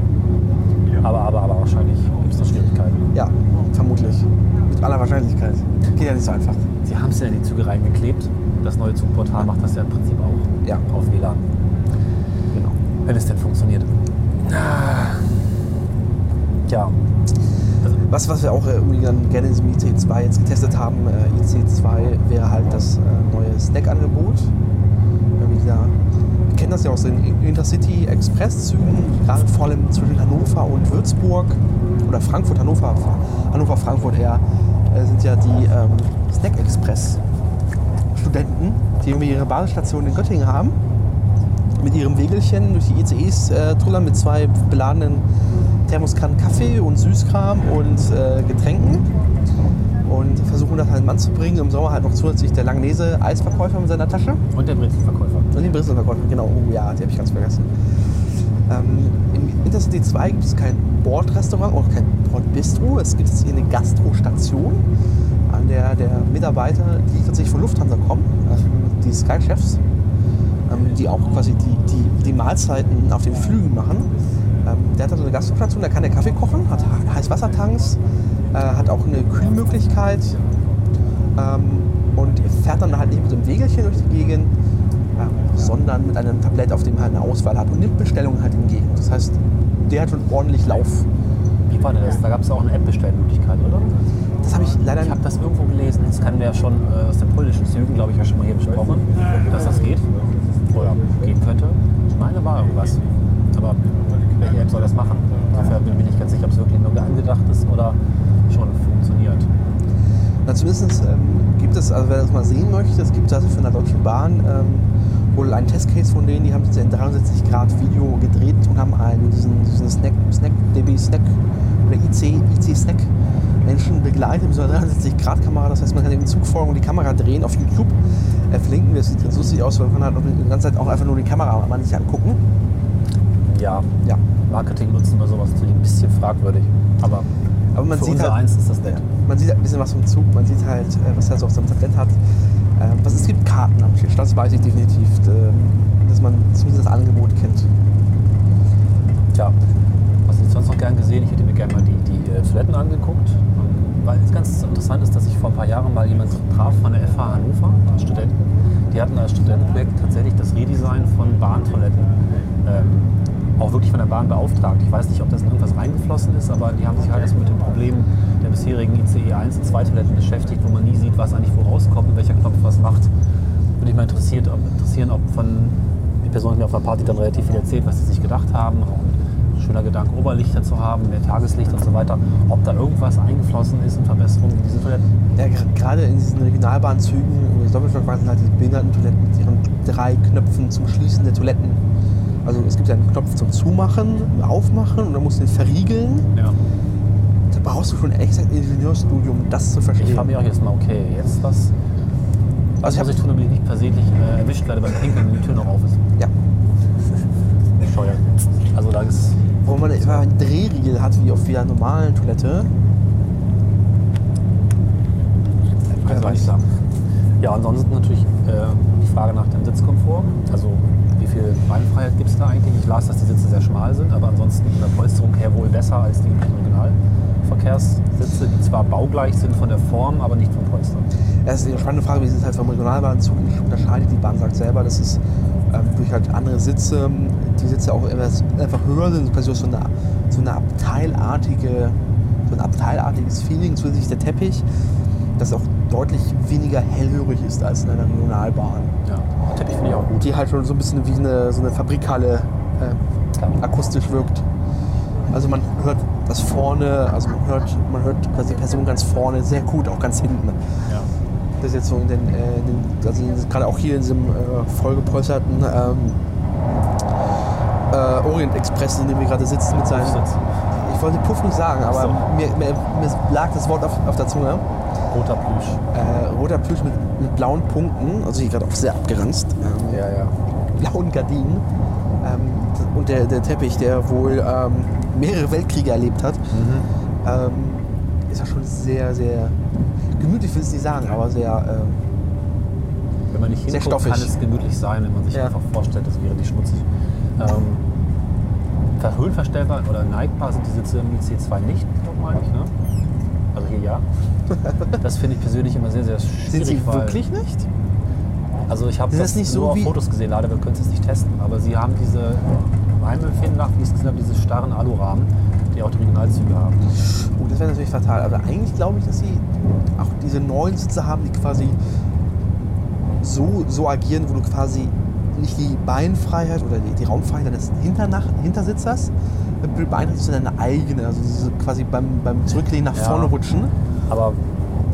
aber, aber, aber wahrscheinlich gibt es da Schwierigkeiten. Ja, vermutlich. Mit aller Wahrscheinlichkeit. Geht ja nicht so einfach. Sie haben es ja in die Züge reingeklebt. Das neue Zugportal macht das ja im Prinzip auch Ja. auf WLAN, Genau. wenn es denn funktioniert. Ja, Was, was wir auch äh, irgendwie dann gerne in diesem IC2 jetzt getestet haben, äh, IC2 wäre halt das äh, neue Snack-Angebot. Äh, Wir kennen das ja aus den Intercity Express-Zügen, gerade vor allem zwischen Hannover und Würzburg oder Frankfurt, Hannover, Hannover, Frankfurt eher, sind ja die ähm, Snack Express-Studenten, die irgendwie ihre Basisstation in Göttingen haben, mit ihrem Wegelchen durch die ICEs äh, trullern mit zwei beladenen Thermoskannen Kaffee und Süßkram und äh, Getränken und versuchen das halt einen Mann zu bringen. Im Sommer halt noch zusätzlich der Langnese-Eisverkäufer mit seiner Tasche. und der Brezelverkäufer. Und den Brezelverkäufer, genau. Oh ja, die habe ich ganz vergessen. Ähm, Im Intercity 2 gibt es kein Bordrestaurant, auch kein Bordbistro. Es gibt hier eine Gastrostation, an der der Mitarbeiter, die tatsächlich von Lufthansa kommen, also die Sky-Chefs, ähm, die auch quasi die, die, die Mahlzeiten auf den Flügen machen. Ähm, der hat also eine Gastrostation, da kann der Kaffee kochen, hat Heißwassertanks, äh, hat auch eine Kühlmöglichkeit ähm, und fährt dann halt nicht mit einem Wegelchen durch die Gegend, ähm, sondern mit einem Tablett, auf dem er eine Auswahl hat und nimmt Bestellungen halt entgegen. Das heißt, der hat schon ordentlich Lauf. Wie war denn das? Da gab es auch eine App-Bestellmöglichkeit, oder? Das habe ich leider Ich habe das irgendwo gelesen. Das kennen wir ja schon äh, aus den polnischen Zügen, glaube ich, ja schon mal hier besprochen, dass das geht. Oder gehen könnte. Ich meine, war irgendwas. Aber welche App soll das machen? Dafür bin ich mir nicht ganz sicher, ob es wirklich nur angedacht ist oder schon funktioniert. Na, zumindest ähm, gibt es, also wer das mal sehen möchte, es gibt also von der Deutschen Bahn ähm, wohl einen Testcase von denen, die haben jetzt in 63 Grad Video gedreht und haben einen, diesen, diesen Snack, Snack, DB Snack oder IC, IC Snack Menschen begleitet mit so einer 63 Grad Kamera. Das heißt, man kann den Zug folgen und die Kamera drehen auf YouTube. Äh, verlinken wir, das sieht ganz lustig aus, weil man kann halt auch die ganze Zeit auch einfach nur die Kamera mal sich angucken. Ja, Ja. Marketing nutzen bei sowas natürlich ein bisschen fragwürdig. Aber, Aber man für sieht halt, eins ist das nett. Man sieht halt ein bisschen was vom Zug, man sieht halt, äh, was er so auf seinem Tablett hat. Äh, was es gibt Karten am Tisch, das weiß ich definitiv, äh, dass man zumindest das Angebot kennt. Tja, was ich sonst noch gern gesehen? Ich hätte mir gerne mal die, die äh, Toiletten angeguckt. Weil es ganz interessant ist, dass ich vor ein paar Jahren mal jemanden traf von der FH Hannover, Studenten. Die hatten als Studentenprojekt tatsächlich das Redesign von Bahntoiletten ähm, auch wirklich von der Bahn beauftragt. Ich weiß nicht, ob das in irgendwas reingeflossen ist, aber die haben sich halt erst mit dem Problem der bisherigen ICE 1 und 2 Toiletten beschäftigt, wo man nie sieht, was eigentlich wo rauskommt und welcher Knopf was macht. Würde mich mal interessiert, ob, interessieren, ob von die Person hat mir auf der Party dann relativ viel erzählt, was sie sich gedacht haben. Und schöner Gedanke, Oberlichter zu haben, mehr Tageslicht und so weiter. Ob da irgendwas eingeflossen ist in Verbesserungen in diese Toiletten. Ja, ger- gerade in diesen Regionalbahnzügen, den Doppelstockwagen sind halt die Behindertentoiletten mit ihren drei Knöpfen zum Schließen der Toiletten. Also es gibt ja einen Knopf zum Zumachen, Aufmachen und dann musst du den verriegeln. Ja. Da brauchst du schon echt ein Ingenieurstudium, um das zu verstehen. Ich frage mich auch jetzt mal, okay, jetzt was? Was Also ich muss hab- ich tun, damit ich nicht versehentlich äh, erwischt werde beim Pinkeln, wenn die Tür noch auf ist? Ja. Bescheuert. Also da ist Wo man etwa einen Drehriegel hat, wie auf jeder normalen Toilette. Kann gar nicht sagen. Ja, ansonsten natürlich äh, die Frage nach dem Sitzkomfort. Also wie viel Beinfreiheit gibt es da eigentlich? Ich las, dass die Sitze sehr schmal sind, aber ansonsten von der Polsterung her wohl besser als die Originalverkehrssitze, die zwar baugleich sind von der Form, aber nicht vom Polster. Das ist eine spannende Frage, wie das halt vom Regionalbahnzug unterscheidet. Die Bahn sagt selber, dass es ähm, durch halt andere Sitze, die Sitze auch etwas einfach höher sind, quasi so eine, so eine abteilartige, so ein abteilartiges Feeling, zusätzlich der Teppich, das auch deutlich weniger hellhörig ist als in einer Regionalbahn. Ja, Teppich finde ich auch gut. Die halt schon so ein bisschen wie eine, so eine Fabrikhalle äh, akustisch wirkt. Also man hört das vorne, also man hört, man hört quasi die Person ganz vorne sehr gut, auch ganz hinten. Ja. Ist jetzt so in den, äh, in den also gerade auch hier in diesem äh, vollgepolsterten ähm, äh, Orient Express, in dem wir gerade sitzen mit seinen. Puffsitz. Ich wollte Puff nicht sagen, aber So. mir, mir, mir lag das Wort auf, auf der Zunge. Roter Plüsch. Äh, roter Plüsch mit, mit blauen Punkten, also hier gerade auch sehr abgeranzt. Ähm, Ja, ja. blauen Gardinen. Ähm, und der, der Teppich, der wohl ähm, mehrere Weltkriege erlebt hat, ähm, ist ja schon sehr, sehr gemütlich, will ich nicht sagen, aber sehr. Ähm, Wenn man nicht hinguckt, kann es gemütlich sein, wenn man sich Ja. einfach vorstellt, das wäre nicht schmutzig. Ähm, ver- höhenverstellbar oder neigbar sind die Sitze im IC2 nicht, meine ich. Ne? Also hier ja. Das finde ich persönlich immer sehr, sehr schwierig. sind sie wirklich nicht? Also ich habe das, das nicht so nur auf Fotos gesehen, leider, wir können es jetzt nicht testen. Aber sie haben diese, meinem Empfinden nach, wie ich es gesehen habe, diese starren Alurahmen, die auch die Regionalzüge haben. Oh, das wäre natürlich fatal. Aber eigentlich glaube ich, dass sie auch diese neuen Sitze haben, die quasi so, so agieren, wo du quasi nicht die Beinfreiheit oder die, die Raumfreiheit deines Hinternach Hintersitzers beeinträchtigst, sondern deine eigene. Also quasi beim, beim Zurücklehnen nach Ja. vorne rutschen. Aber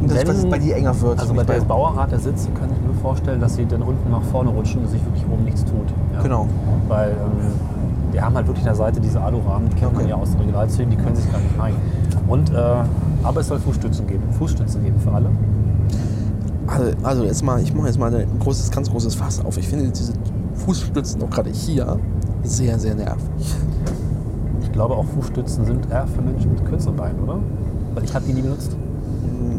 Und das, wenn- es bei dir enger wird. Also bei der Bauerart der Sitze kann ich mir vorstellen, dass sie dann unten nach vorne rutschen und sich wirklich oben nichts tut. Ja. Genau. Weil ähm, die haben halt wirklich an der Seite diese Alurahmen, die kennt man Okay. ja aus den Regionalzügen, die können sich gar nicht neigen. Und, äh, aber es soll Fußstützen geben, Fußstützen geben für alle. Also, also jetzt mal, ich mache jetzt mal ein großes, ganz großes Fass auf. Ich finde diese Fußstützen auch gerade hier sehr, sehr nervig. Ich glaube auch Fußstützen sind eher für Menschen mit kürzeren Beinen, oder? Weil ich habe die nie benutzt.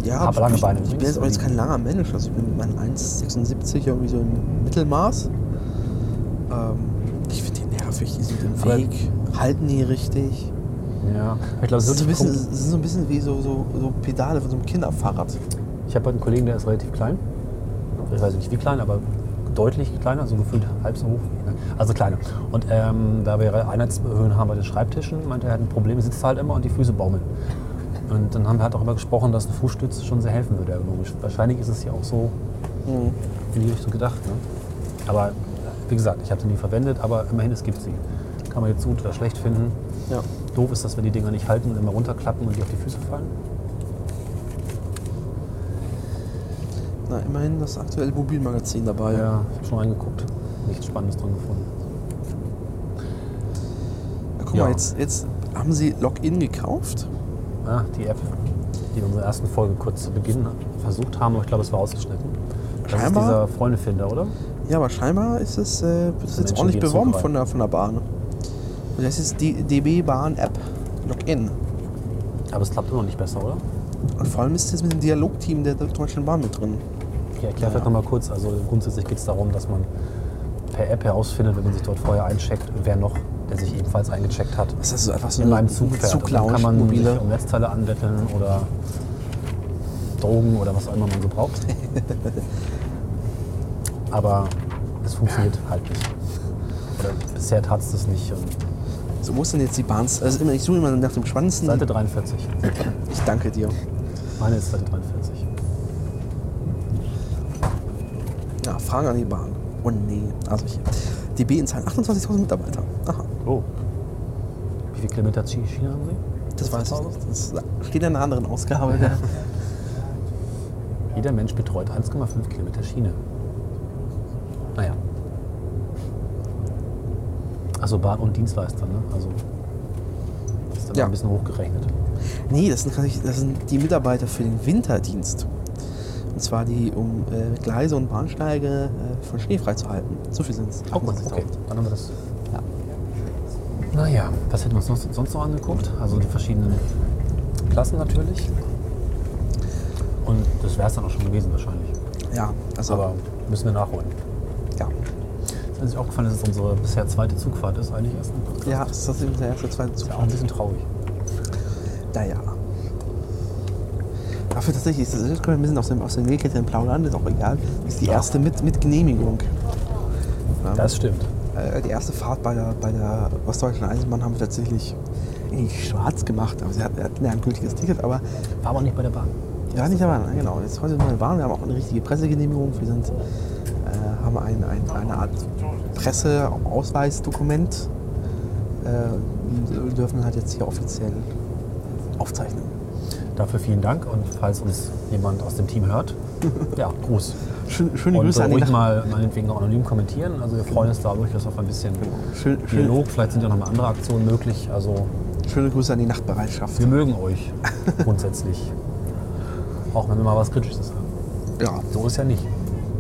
Ja, Aber lange ich, Beine ich bin jetzt auch jetzt kein langer Mensch. Also ich bin mein 1,76 irgendwie so im Mittelmaß. Ähm, ich finde die nervig, die sind im Weg, halten nie richtig. Ja. Ich glaube, Das so ist, so ein bisschen, so ein bisschen wie so, so, so Pedale von so einem Kinderfahrrad. Ich habe halt einen Kollegen, der ist relativ klein. Ich weiß nicht wie klein, aber deutlich kleiner, so gefühlt halb so hoch. Also kleiner. Und ähm, da wir Einheitshöhen haben bei den Schreibtischen, meinte er, er hat ein Problem, er sitzt halt immer und die Füße baumeln. Und dann haben wir halt darüber gesprochen, dass eine Fußstütze schon sehr helfen würde ergonomisch. Wahrscheinlich ist es ja auch so in die Richtung gedacht. Ne? Aber wie gesagt, ich habe sie nie verwendet, aber immerhin, es gibt sie. Kann man jetzt gut oder schlecht finden. Ja. Doof ist das, wenn die Dinger nicht halten und immer runterklappen und die auf die Füße fallen. Na, immerhin das aktuelle Mobilmagazin dabei. Ja, ich habe schon reingeguckt. Nichts Spannendes dran gefunden. Ja, guck Ja. mal, jetzt, jetzt haben sie Login gekauft. Ah, die App, die wir in unserer ersten Folge kurz zu Beginn versucht haben, aber ich glaube, es war ausgeschnitten. Das ist Scheinbar. dieser Freundefinder, oder? Ja, aber scheinbar ist es, äh, es jetzt ordentlich beworben von der, von der Bahn. Und das ist die DB Bahn App. Login. Aber es klappt immer noch nicht besser, oder? Und vor allem ist es mit dem Dialogteam der Deutschen Bahn mit drin. Ich erkläre vielleicht nochmal kurz. Also grundsätzlich geht es darum, dass man per App herausfindet, wenn man sich dort vorher eincheckt, wer noch, der sich ebenfalls eingecheckt hat, Das ist also einfach so in eine einem Zug fährt. Und dann kann man mobile. sich um Netzteile anbetteln oder Drogen oder was auch immer man so braucht. Aber es funktioniert halt nicht. Oder bisher tat es das nicht. Und So muss denn jetzt die Bahn. Also immer, ich suche immer nach dem spannendsten. Seite 43. Ich danke dir. Meine ist Seite 43. Ja, Fragen an die Bahn. Oh nee. Also hier. DB in Zahlen 28.000 Mitarbeiter. Aha. Oh. Wie viele Kilometer Schiene haben Sie? Das weiß ich nicht. Das steht in einer anderen Ausgabe. Der Jeder Mensch betreut 1,5 Kilometer Schiene. Naja. Also Bahn und Dienstleister, ne? Also ist dann Ja. ein bisschen hochgerechnet. Nee, das sind, das sind die Mitarbeiter für den Winterdienst. Und zwar die, um äh, Gleise und Bahnsteige äh, von Schnee freizuhalten. So viel sind es. Oh, okay. Dann haben wir das. Naja, was hätten wir uns sonst, sonst noch angeguckt? Also die verschiedenen Klassen natürlich. Und das wäre es dann auch schon gewesen wahrscheinlich. Ja, also. Aber müssen wir nachholen. Ist mir aufgefallen, dass es unsere bisher zweite Zugfahrt ist, eigentlich erst ein Podcast. ja, das ist der erste, zweite Ist Zug. ja auch ein bisschen traurig. Naja. Dafür tatsächlich ist das können wir ein bisschen aus dem, aus dem Nähkästchen plaudern, ist auch egal. Das ist die erste mit, mit Genehmigung. Ja. Das stimmt. Äh, die erste Fahrt bei der, bei der Ostdeutschen Eisenbahn haben wir tatsächlich schwarz gemacht. Aber sie hatten, hatten ja ein gültiges Ticket, aber War aber nicht bei der Bahn. ja, nicht dabei. Nein, Genau, jetzt heute sind wir in der Bahn. Wir haben auch eine richtige Pressegenehmigung. Wir sind, äh, haben ein, ein, eine Art Presseausweisdokument. Äh, dürfen halt jetzt hier offiziell aufzeichnen. Dafür vielen Dank und falls uns jemand aus dem Team hört, ja, Gruß. Schön, schöne Und Grüße an ruhig mal meinetwegen auch anonym kommentieren. Also wir freuen uns da durchaus auf ein bisschen schön, schön, Dialog. Vielleicht sind ja noch mal andere Aktionen möglich. Also schöne Grüße an die Nachtbereitschaft. wir mögen euch grundsätzlich. Auch wenn wir mal was Kritisches haben. Ja, So ist ja nicht.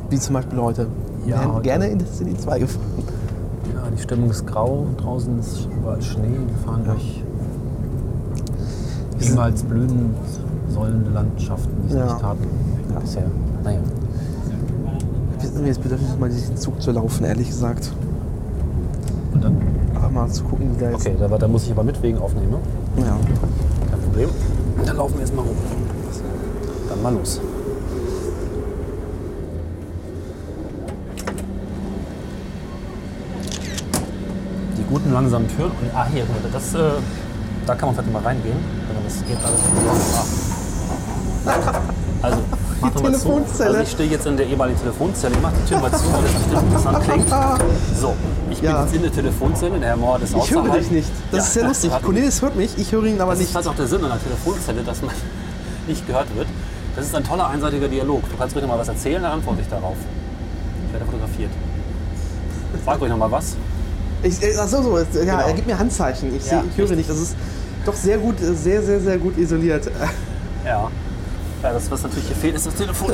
wie zum Beispiel heute. Ja, wären gerne in Destiny 2 gefahren. Ja, die Stimmung ist grau, draußen ist überall Schnee. Wir fahren durch niemals blühend sollende Landschaften, die es Ja. nicht taten. Ja. Bisher. Naja. Jetzt bedürftig, mal diesen Zug zu laufen, ehrlich gesagt. Und dann? Aber mal zu gucken, wie der jetzt. Okay, da, da muss ich aber mit wegen aufnehmen. ne? Ja. Kein Problem. Dann laufen wir jetzt mal rum. Dann mal los. Guten langsamen Türen. Und, ah, hier, mal, das, äh, da kann man vielleicht mal reingehen. Also das geht alles. Ah. Also, mach zu. Telefonzelle. Also ich stehe jetzt in der ehemaligen Telefonzelle. Ich mach die Tür mal zu, weil das bestimmt interessant klingt. So, ich bin Ja. jetzt in der Telefonzelle. Der Herr Mohr ist Ich höre außerhalb. dich nicht. Das Ja, ist sehr lustig. hat- Cornelis hört mich, ich höre ihn aber das nicht. ist halt auch der Sinn einer Telefonzelle, dass man nicht gehört wird. Das ist ein toller einseitiger Dialog. Du kannst noch mal was erzählen, dann antworte ich darauf. Ich werde fotografiert. Frag ruhig noch mal was. Ich, äh, ach so, so, ja, Genau. er gibt mir Handzeichen. Ich, Ja, seh, ich höre richtig. nicht. Das ist doch sehr gut, äh, sehr, sehr, sehr gut isoliert. Ja. Ja, das, was natürlich hier fehlt, ist das Telefon.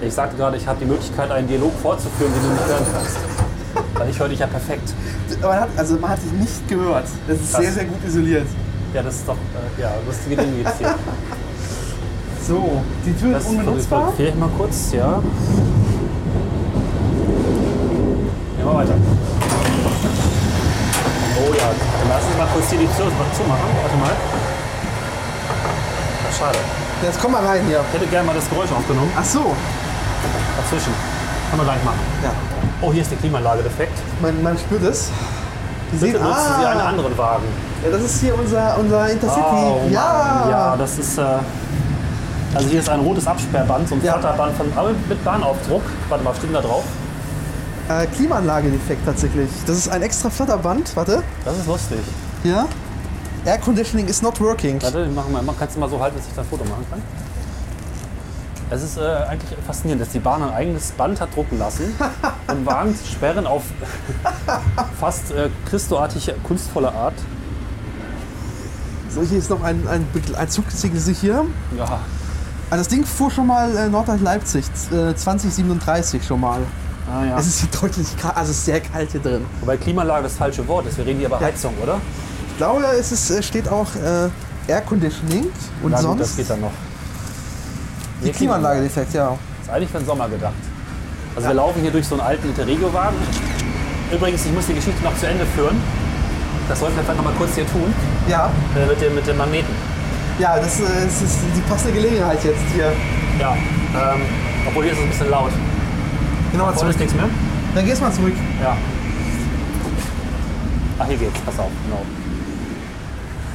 Ich sagte gerade, ich habe die Möglichkeit, einen Dialog fortzuführen, den du nicht hören kannst. Weil ich höre dich ja perfekt. Aber man hat, also man hat dich nicht gehört. Das ist Krass. sehr, sehr gut isoliert. Ja, das ist doch äh, ja, lustige Dinge jetzt hier. So, die Tür Das ist unbenutzbar. ich mal kurz, ja. Ja, mal weiter. Oh ja, dann lass uns mal kurz hier die Tür zumachen. Warte mal. Schade. Jetzt komm mal rein hier. Ich hätte gerne mal das Geräusch aufgenommen. Ach so. Dazwischen. Kann man gleich machen. Ja, Oh, hier ist die Klimaanlage defekt. man, man spürt es. Die Bitte sehen, nutzen Sie einen ah, anderen Wagen. Ja, das ist hier unser, unser Intercity. Oh, Mann. ja. Ja, das ist. Äh, also hier ist ein rotes Absperrband, so ein Ja. Flatterband von, aber mit Bahnaufdruck. Warte mal, steht denn da drauf? Äh, Klimaanlage-Defekt tatsächlich. Das ist ein extra Flatterband. Warte. Das ist lustig. Hier. Air Conditioning is not working. Warte, wir machen mal, kannst du mal so halten, dass ich da ein Foto machen kann? Es ist äh, eigentlich faszinierend, dass die Bahn ein eigenes Band hat drucken lassen, um Wagen zu sperren auf fast äh, christoartige, kunstvolle Art. So, hier ist noch ein, ein, ein Zugsiegel hier. Ja, Ah, das Ding fuhr schon mal äh, Nordrhein-Leipzig, äh, 2037 schon mal. Ah, ja. Es ist hier deutlich kalt, also sehr kalt hier drin. Wobei Klimaanlage das falsche Wort ist. Wir reden hier über Ja. Heizung, oder? Ich glaube, es ist, äh, steht auch äh, Air Conditioning und Na gut, sonst das geht dann noch. die Nee, Klimaanlage-Defekt, ja. Ist eigentlich für den Sommer gedacht. Also wir laufen hier durch so einen alten Interregio-Wagen. Übrigens, ich muss die Geschichte noch zu Ende führen. Das sollten wir vielleicht noch mal kurz hier tun, Ja, äh, mit, dem, mit dem Magneten. ja das, äh, das ist die passende Gelegenheit jetzt hier. Ja, ähm, obwohl hier ist es ein bisschen laut. Genau, mal Vorne zurück. nichts mehr? Dann gehst mal zurück. Ja. Ach, hier geht's, pass auf, genau.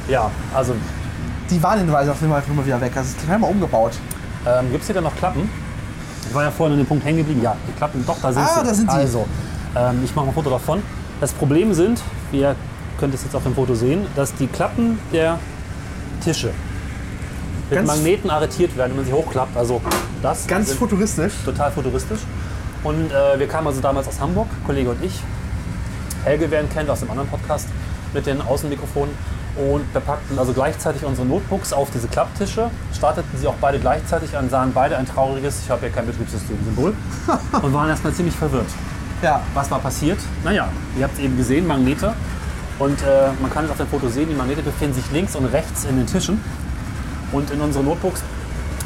Ja, also Die Warnhinweise auf jeden Fall mal wieder weg. Also es ist gleich mal umgebaut. ähm, gibt es hier dann noch Klappen? Ich war ja vorhin an dem Punkt hängen geblieben. Ja, die Klappen, doch, da sind Ah, sie. da sind sie. Also, ähm, ich mache mal ein Foto davon. Das Problem sind, ihr könnt es jetzt auf dem Foto sehen, dass die Klappen der Tische mit Ganz- Magneten arretiert werden, wenn man sie hochklappt. Also das Ganz futuristisch. total futuristisch. Und äh, wir kamen also damals aus Hamburg, Kollege und ich. Helge, wer ihn kennt aus dem anderen Podcast, mit den Außenmikrofonen. Und wir packten also gleichzeitig unsere Notebooks auf diese Klapptische, starteten sie auch beide gleichzeitig an, sahen beide ein trauriges, ich habe ja kein Betriebssystem-Symbol, und waren erstmal ziemlich verwirrt. Ja. Was war passiert? Naja, ihr habt es eben gesehen, Magnete. Und äh, man kann es auf dem Foto sehen, die Magnete befinden sich links und rechts in den Tischen. Und in unseren Notebooks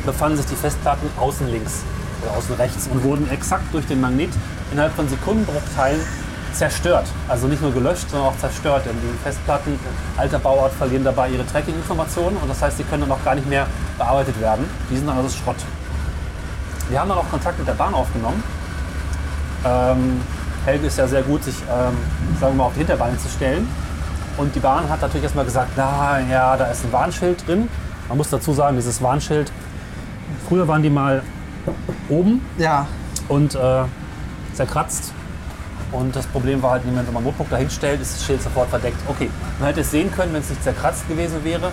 befanden sich die Festplatten außen links außen rechts und wurden exakt durch den Magnet innerhalb von Sekundenbruchteilen zerstört. Also nicht nur gelöscht, sondern auch zerstört. Denn die Festplatten alter Bauart verlieren dabei ihre Tracking-Informationen und das heißt, sie können dann auch gar nicht mehr bearbeitet werden. Die sind dann also Schrott. Wir haben dann auch Kontakt mit der Bahn aufgenommen. Ähm, Helge ist ja sehr gut, sich ähm, sagen wir mal, auf die Hinterbeine zu stellen. Und die Bahn hat natürlich erstmal gesagt, na ja, da ist ein Warnschild drin. Man muss dazu sagen, dieses Warnschild, früher waren die mal oben Ja. und äh, zerkratzt. Und das Problem war halt, wenn man ein Notebook dahin stellt, ist das Schild sofort verdeckt. Okay, man hätte es sehen können, wenn es nicht zerkratzt gewesen wäre.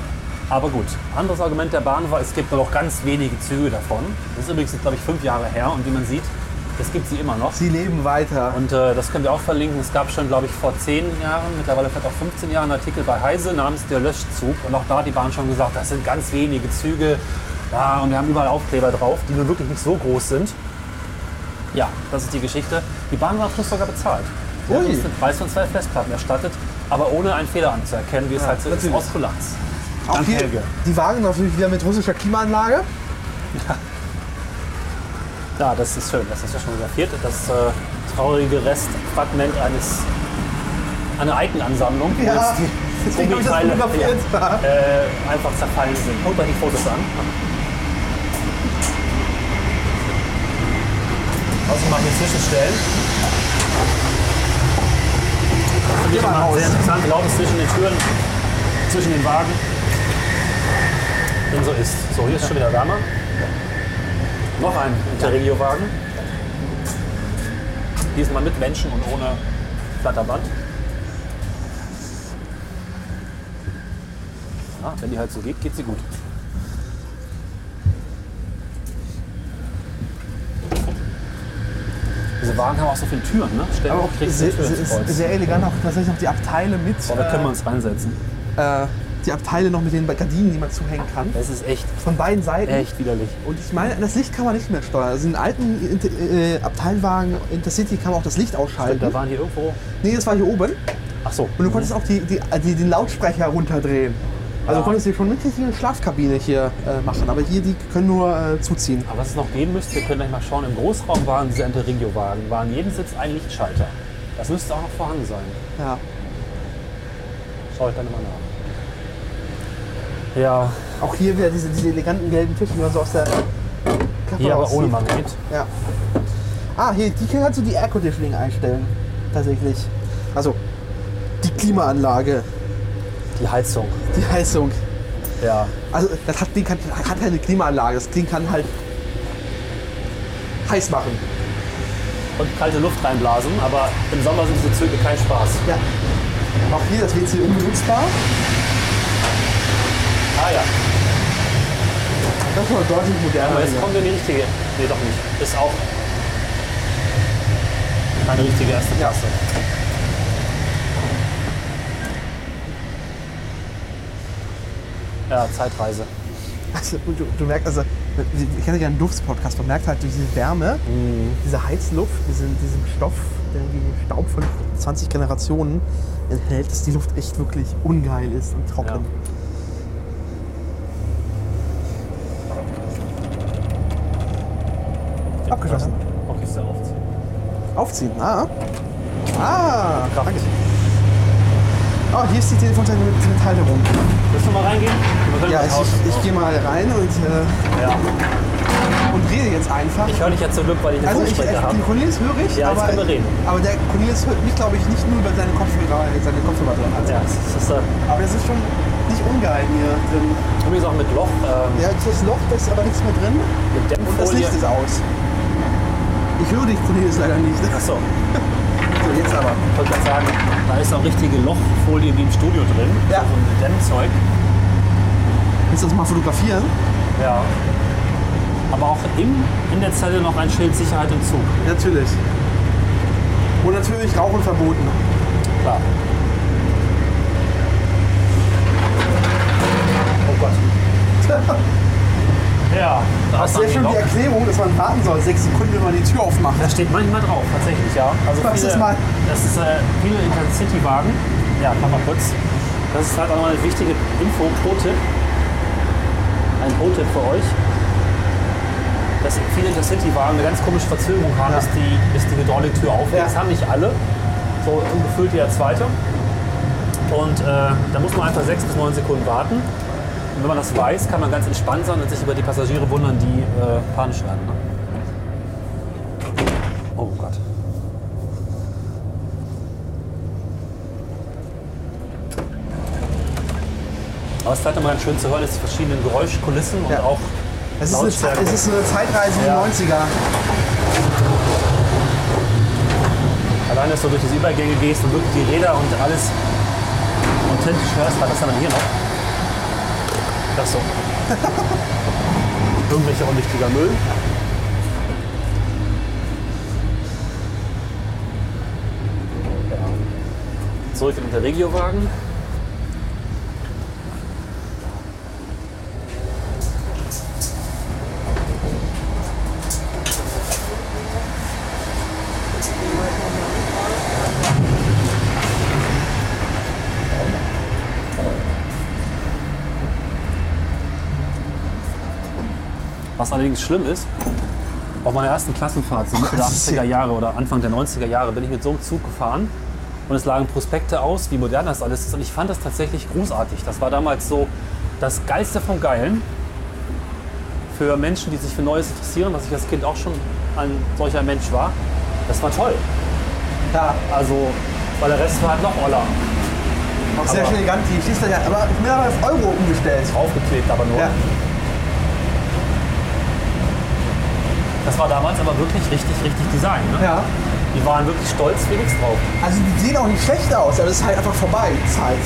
Aber gut, anderes Argument der Bahn war, es gibt nur noch ganz wenige Züge davon. Das ist übrigens, glaube ich, fünf Jahre her und wie man sieht, es gibt sie immer noch. Sie leben weiter. Und äh, das können wir auch verlinken. Es gab schon, glaube ich, vor zehn Jahren, mittlerweile vielleicht auch 15 Jahren, einen Artikel bei Heise namens Der Löschzug. Und auch da hat die Bahn schon gesagt, das sind ganz wenige Züge. Ja, und wir haben überall Aufkleber drauf, die nun wirklich nicht so groß sind. Ja, das ist die Geschichte. Die Bahn war am Schluss sogar bezahlt. Hat Ui. uns den Preis von zwei Festplatten erstattet, aber ohne einen Fehler anzuerkennen, wie es halt so ist, natürlich. aus Kulanz. Auch hier Helge. die Wagen natürlich wieder mit russischer Klimaanlage. Ja, das ist schön. Das ist ja schon fotografiert. Das äh, traurige Restfragment eines einer Eichenansammlung, wo Ja, jetzt die fotografiert. ja, äh, einfach zerfallen sind. Guckt euch die Fotos an. Mal hier Zwischenstellen. Das finde ich Geh mal immer sehr interessant. Laut ist zwischen den Türen, zwischen den Wagen. Denn so ist. So, hier ist schon wieder wärmer. Noch ein Interregio-Wagen. Diesmal mit Menschen und ohne Flatterband. Ja, wenn die halt so geht, geht sie gut. Wagen haben auch so viele Türen, ne? Stell dir Aber auch sehr, sehr, sehr elegant auch tatsächlich noch die Abteile mit. Boah, da können wir äh, uns reinsetzen. äh, die Abteile noch mit den Gardinen, die man zuhängen kann. Das ist echt, Von beiden Seiten. echt widerlich. Und ich meine, das Licht kann man nicht mehr steuern. Also in alten äh, Abteilwagen Intercity kann man auch das Licht ausschalten. Da waren die irgendwo. nee, das war hier oben. Ach so. Und du konntest auch die, die, die, den Lautsprecher runterdrehen. Also du konntest hier schon mit richtigen Schlafkabine hier äh, machen. Aber hier, die können nur äh, zuziehen. Aber was es noch geben müsste, wir können gleich mal schauen, im Großraum waren diese Interregio-Wagen, waren jeden Sitz ein Lichtschalter. Das müsste auch noch vorhanden sein. Ja. Schau ich dann immer nach. Ja, Auch hier wieder diese, diese eleganten gelben Tische, die man so aus der Klappe hier aber ohne Magnet. Ja. Ah, hier, die kannst du die Air Conditioning einstellen. Tatsächlich. Also, die Klimaanlage. Die Heizung. Die Heizung. Ja. Also das hat, Ding kann, hat keine Klimaanlage. Das Ding kann halt heiß machen. Und kalte Luft reinblasen, aber im Sommer sind diese Züge kein Spaß. Ja. Auch hier das WC unbenutzbar. Ah ja. Das ist schon deutlich moderner. Aber jetzt hier. kommen wir in die richtige. Nee, doch nicht. Ist auch keine richtige erste. Klasse. Ja, Zeitreise. Also, du, du merkst, also, ich hatte ja einen Duftspodcast, man merkt halt durch diese Wärme, diese Heizluft, diesen, diesen Stoff, der irgendwie Staub von 20 Generationen enthält, dass die Luft echt wirklich ungeil ist und trocken. Ja. Abgeschlossen. Okay, sehr oft. Aufziehen. Ah. Ah. Danke. Oh, hier ist die Telefonzelle mit, mit Halterung. Willst du mal reingehen? Ja, ich, ich, ich gehe mal rein und, äh, Ja. und rede jetzt einfach. Ich höre dich ja zum Glück, weil ich einen also ich, Funksprecher habe. den Cornelius höre ich, Ja, jetzt aber, können wir reden. aber der Cornelius hört mich, glaube ich, nicht nur, weil seine Kopfhörer, seine Kopfhörer drin hat. Ja, das ist äh, Aber das ist schon nicht ungeil hier drin. übrigens auch mit Loch, ähm, Ja, das Loch, da ist aber nichts mehr drin. mit Und das. Licht ist aus. Ich höre dich, Cornelius, leider nicht. Achso, So, jetzt aber. ich wollte gerade sagen, da ist auch richtige Lochfolie wie im Studio drin. Ja. So ein Dämmzeug. Willst du das mal fotografieren? Ja. Aber auch im, in der Zelle noch ein Schild Sicherheit im Zug. Natürlich. Und natürlich Rauchen verboten. Klar. Oh Gott. Ja, da Das ist dann schon die. Erklärung, dass man warten soll, sechs Sekunden, wenn man die Tür aufmacht. Da steht manchmal drauf, tatsächlich, ja. Also viele, ist mal? Das ist äh, viele Intercity-Wagen. Ja, kann man kurz. Das ist halt auch noch eine wichtige Info, Pro-Tipp. Ein Pro-Tipp für euch. Dass viele Intercity-Wagen eine ganz komische Verzögerung haben, Ja. bis, die, bis die Hydrauliktür aufgeht. Ja. Das haben nicht alle. So gefühlt jeder zweite. Und äh, da muss man einfach sechs bis neun Sekunden warten. Und wenn man das weiß, kann man ganz entspannt sein und sich über die Passagiere wundern, die äh, panisch werden. Ne? Oh Gott. Aber es ist vielleicht immer ganz schön zu hören, ist die verschiedenen Geräuschkulissen und Ja. auch Es ist, eine, es ist eine Zeitreise in Ja. die 90er. allein, dass du durch diese Übergänge gehst und wirklich die Räder und alles authentisch hörst. Was ist denn hier noch? Das so. Irgendwelcher unwichtiger Müll. Zurück in den Regiowagen. Allerdings schlimm ist, auf meiner ersten Klassenfahrt, so Mitte der das ist 80er ja- Jahre oder Anfang der 90er Jahre, bin ich mit so einem Zug gefahren und es lagen Prospekte aus, wie modern das alles ist. Und ich fand das tatsächlich großartig. Das war damals so das Geilste vom Geilen für Menschen, die sich für Neues interessieren, was ich als Kind auch schon ein solcher Mensch war. Das war toll. Ja, Also, weil der Rest war halt noch Oller. auch sehr Aber- schnell elegant. Die Schießt ja, aber ich bin aber auf Euro umgestellt. Aufgeklebt, aber nur. Ja. Das war damals aber wirklich richtig, richtig Design. Ne? ja. Die waren wirklich stolz nichts drauf. Also die sehen auch nicht schlecht aus, aber es ist halt einfach vorbei, Zeit.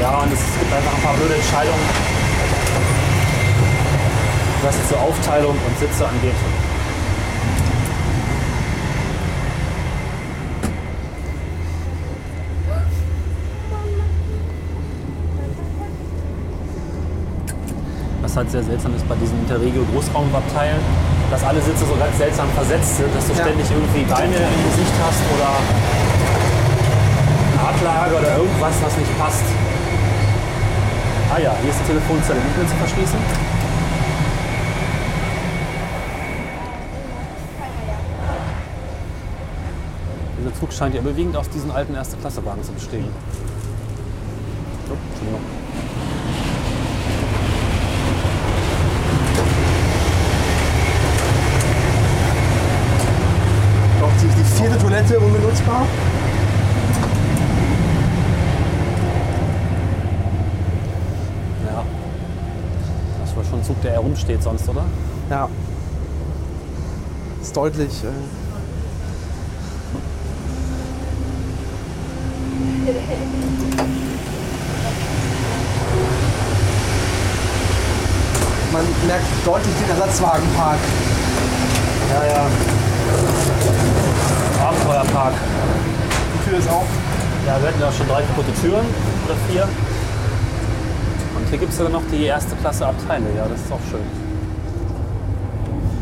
Ja, und es gibt einfach ein paar blöde Entscheidungen, was so Aufteilung und Sitze angeht. Was halt sehr seltsam ist bei diesen Interregio Großraumabteilen, dass alle Sitze so ganz seltsam versetzt sind, dass du Ja. ständig irgendwie Beine im Gesicht hast oder Radlage oder irgendwas, was nicht passt. Ah ja, hier ist die Telefonzelle nicht mehr zu verschließen. Dieser Zug scheint ja überwiegend aus diesen alten Erste-Klasse-Wagen zu bestehen. Oh, Entschuldigung. Holzbau. Ja. Das war schon ein Zug, der herumsteht sonst, oder? Ja. Ist deutlich. Äh Man merkt deutlich den Ersatzwagenpark. Ja, ja. Abenteuerpark. Die Tür ist auf. Ja, wir hatten ja schon drei kaputte Türen oder vier. Und hier gibt es sogar noch die erste Klasse Abteile. Ja, das ist auch schön.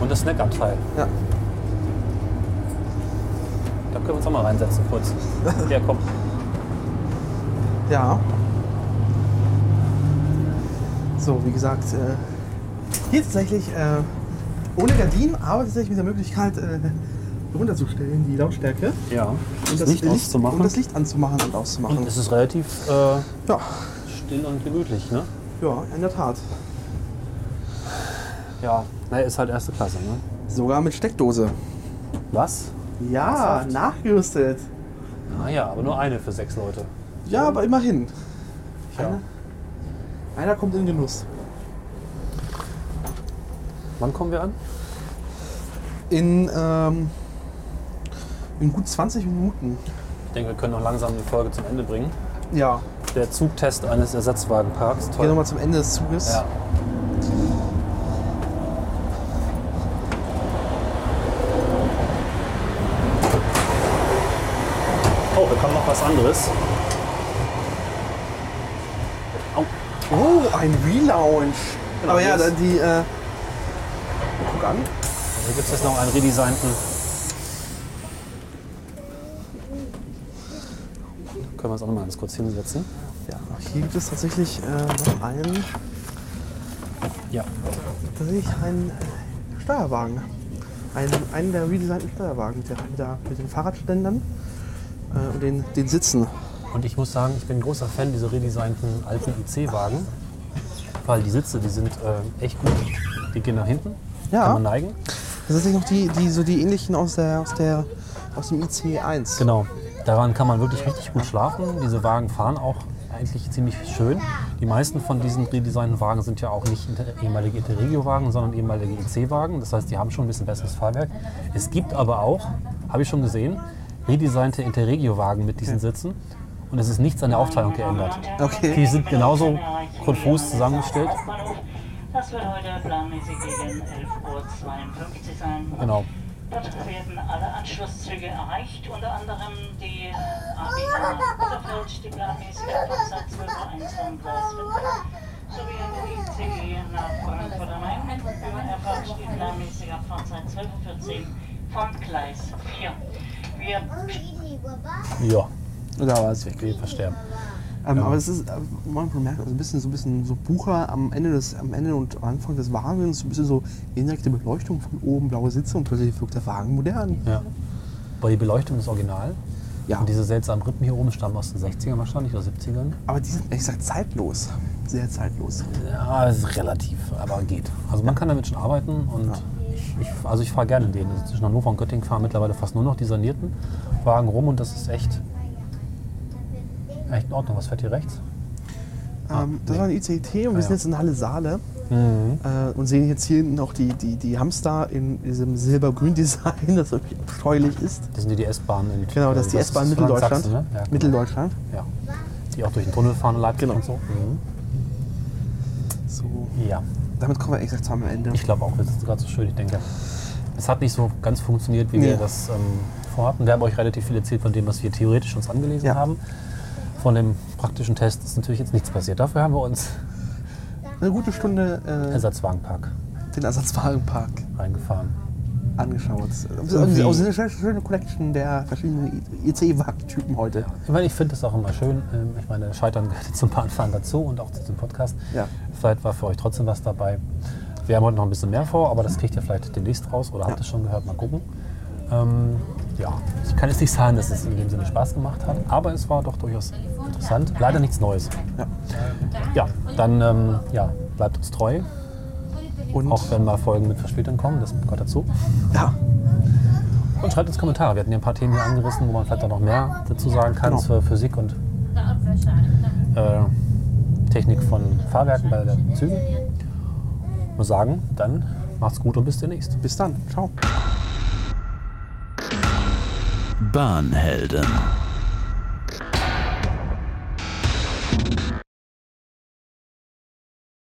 Und das Snackabteil. Ja. Da können wir uns auch mal reinsetzen kurz. Ja, komm. Ja. So, wie gesagt, äh, hier tatsächlich äh, ohne Gardinen, aber tatsächlich mit der Möglichkeit, äh, runterzustellen, die Lautstärke. Ja. Und Das Licht auszumachen. Und das Licht anzumachen und auszumachen. Und es ist relativ äh, ja, still und gemütlich, ne? ja, in der Tat. Ja. Naja, ist halt erste Klasse, ne? Sogar mit Steckdose. Was? Ja, Ernsthaft? nachgerüstet. Naja, aber nur eine für sechs Leute. Ja, aber immerhin. Ja. Einer, einer kommt in Genuss. Wann kommen wir an? In, ähm, in gut 20 Minuten. Ich denke, wir können noch langsam die Folge zum Ende bringen. Ja, Der Zugtest eines Ersatzwagenparks. gehen Toll. nochmal zum Ende des Zuges. Ja. Oh, da kommt noch was anderes. Oh, ein Relaunch. Genau, Aber ja, die. Äh, guck an. Hier gibt es jetzt noch einen redesignten. Können wir uns auch noch mal ganz kurz hinsetzen? Ja, hier gibt es tatsächlich äh, noch einen, Ja. tatsächlich einen äh, Steuerwagen. Einen, einen der redesignten Steuerwagen mit, der, mit, der, mit den Fahrradständern äh, und den, den Sitzen. Und ich muss sagen, ich bin ein großer Fan dieser redesignten alten IC-Wagen. Weil die Sitze, die sind äh, echt gut. Die gehen nach hinten. Ja. Kann man neigen. Das sind tatsächlich noch die, die, so die ähnlichen aus, der, aus, der, aus dem IC1. Genau. Daran kann man wirklich richtig gut schlafen. Diese Wagen fahren auch eigentlich ziemlich schön. Die meisten von diesen redesignten Wagen sind ja auch nicht ehemalige Interregio-Wagen, sondern ehemalige IC-Wagen. Das heißt, die haben schon ein bisschen besseres Fahrwerk. Es gibt aber auch, habe ich schon gesehen, redesignte Interregio-Wagen mit diesen Sitzen. Und es ist nichts an der Aufteilung geändert. Okay. Die sind genauso konfus zusammengestellt. Das wird heute planmäßig gegen 11.52 Uhr sein. Genau. Dort werden alle Anschlusszüge erreicht, unter anderem die ABA Bitterfeld, die planmäßige Abfahrzeit 12.01 am Gleis 5, sowie der ICE nach Frankfurt am Main. Über Erfurt die planmäßige Abfahrzeit 12.14 Uhr von Gleis 4. Wir Ja, Da war es weg. wir versterben. Ähm, Aber es ist, äh, man merkt also ein bisschen so ein bisschen so Bucher am Ende des, am Ende und am Anfang des Wagens, so ein bisschen so indirekte Beleuchtung von oben, blaue Sitze und plötzlich wirkt der Wagen modern. Ja. Aber die Beleuchtung ist original. Ja. Und diese seltsamen Rippen hier oben stammen aus den 60ern wahrscheinlich oder 70ern. Aber die sind ehrlich gesagt zeitlos. Sehr zeitlos. Ja, es ist relativ, aber geht. Also man kann damit schon arbeiten und ich, ich, also ich fahre gerne in denen. Also zwischen Hannover und Göttingen fahren mittlerweile fast nur noch die sanierten Wagen rum und das ist echt, echt in Ordnung. Was fährt hier rechts? Ähm, das war ein ICT und wir Ah, sind ja. jetzt in Halle Saale Mhm. äh, und sehen jetzt hier noch die, die, die Hamster in diesem silber-grün-Design, das wirklich abscheulich ist. Das sind die, die S-Bahnen in Genau, das ist die S-Bahn? Mitteldeutschland. Sachsen, ne? ja, genau. Mitteldeutschland. Ja. Die auch durch den Tunnel fahren in Leipzig Genau. und so. Mhm. So. Ja, Damit kommen wir gesagt am Ende. ich glaube auch, das ist gerade so schön. Ich denke, es hat nicht so ganz funktioniert, wie Nee. wir das ähm, vorhatten. Wir haben euch relativ viel erzählt von dem, was wir theoretisch uns angelesen Ja. haben. Von dem praktischen Test ist natürlich jetzt nichts passiert. Dafür haben wir uns Eine gute Stunde äh, Ersatzwagenpark den Ersatzwagenpark reingefahren. angeschaut. Irgendwie- Auch eine schöne, schöne Collection der verschiedenen IC-Wagentypen heute. Ich meine, ich finde es auch immer schön. ähm, Ich meine, Scheitern gehört zum Bahnfahren dazu und auch zu dem Podcast. Ja. Vielleicht war für euch trotzdem was dabei. Wir haben heute noch ein bisschen mehr vor, aber das kriegt ihr vielleicht demnächst raus oder habt es schon gehört. Mal gucken. Ähm, ja, ich kann jetzt nicht sagen, dass es in dem Sinne Spaß gemacht hat, aber es war doch durchaus interessant. Leider nichts Neues. Ja. Ja, dann ähm, ja, bleibt uns treu. Und Auch wenn mal Folgen mit Verspätung kommen, das gehört dazu. ja, Und schreibt uns Kommentare. Wir hatten ja ein paar Themen hier angerissen, wo man vielleicht auch noch mehr dazu sagen kann Genau. zur Physik und äh, Technik von Fahrwerken bei den Zügen. Ich muss sagen, dann macht's gut und bis demnächst. Bis dann. Ciao. Bahnhelden.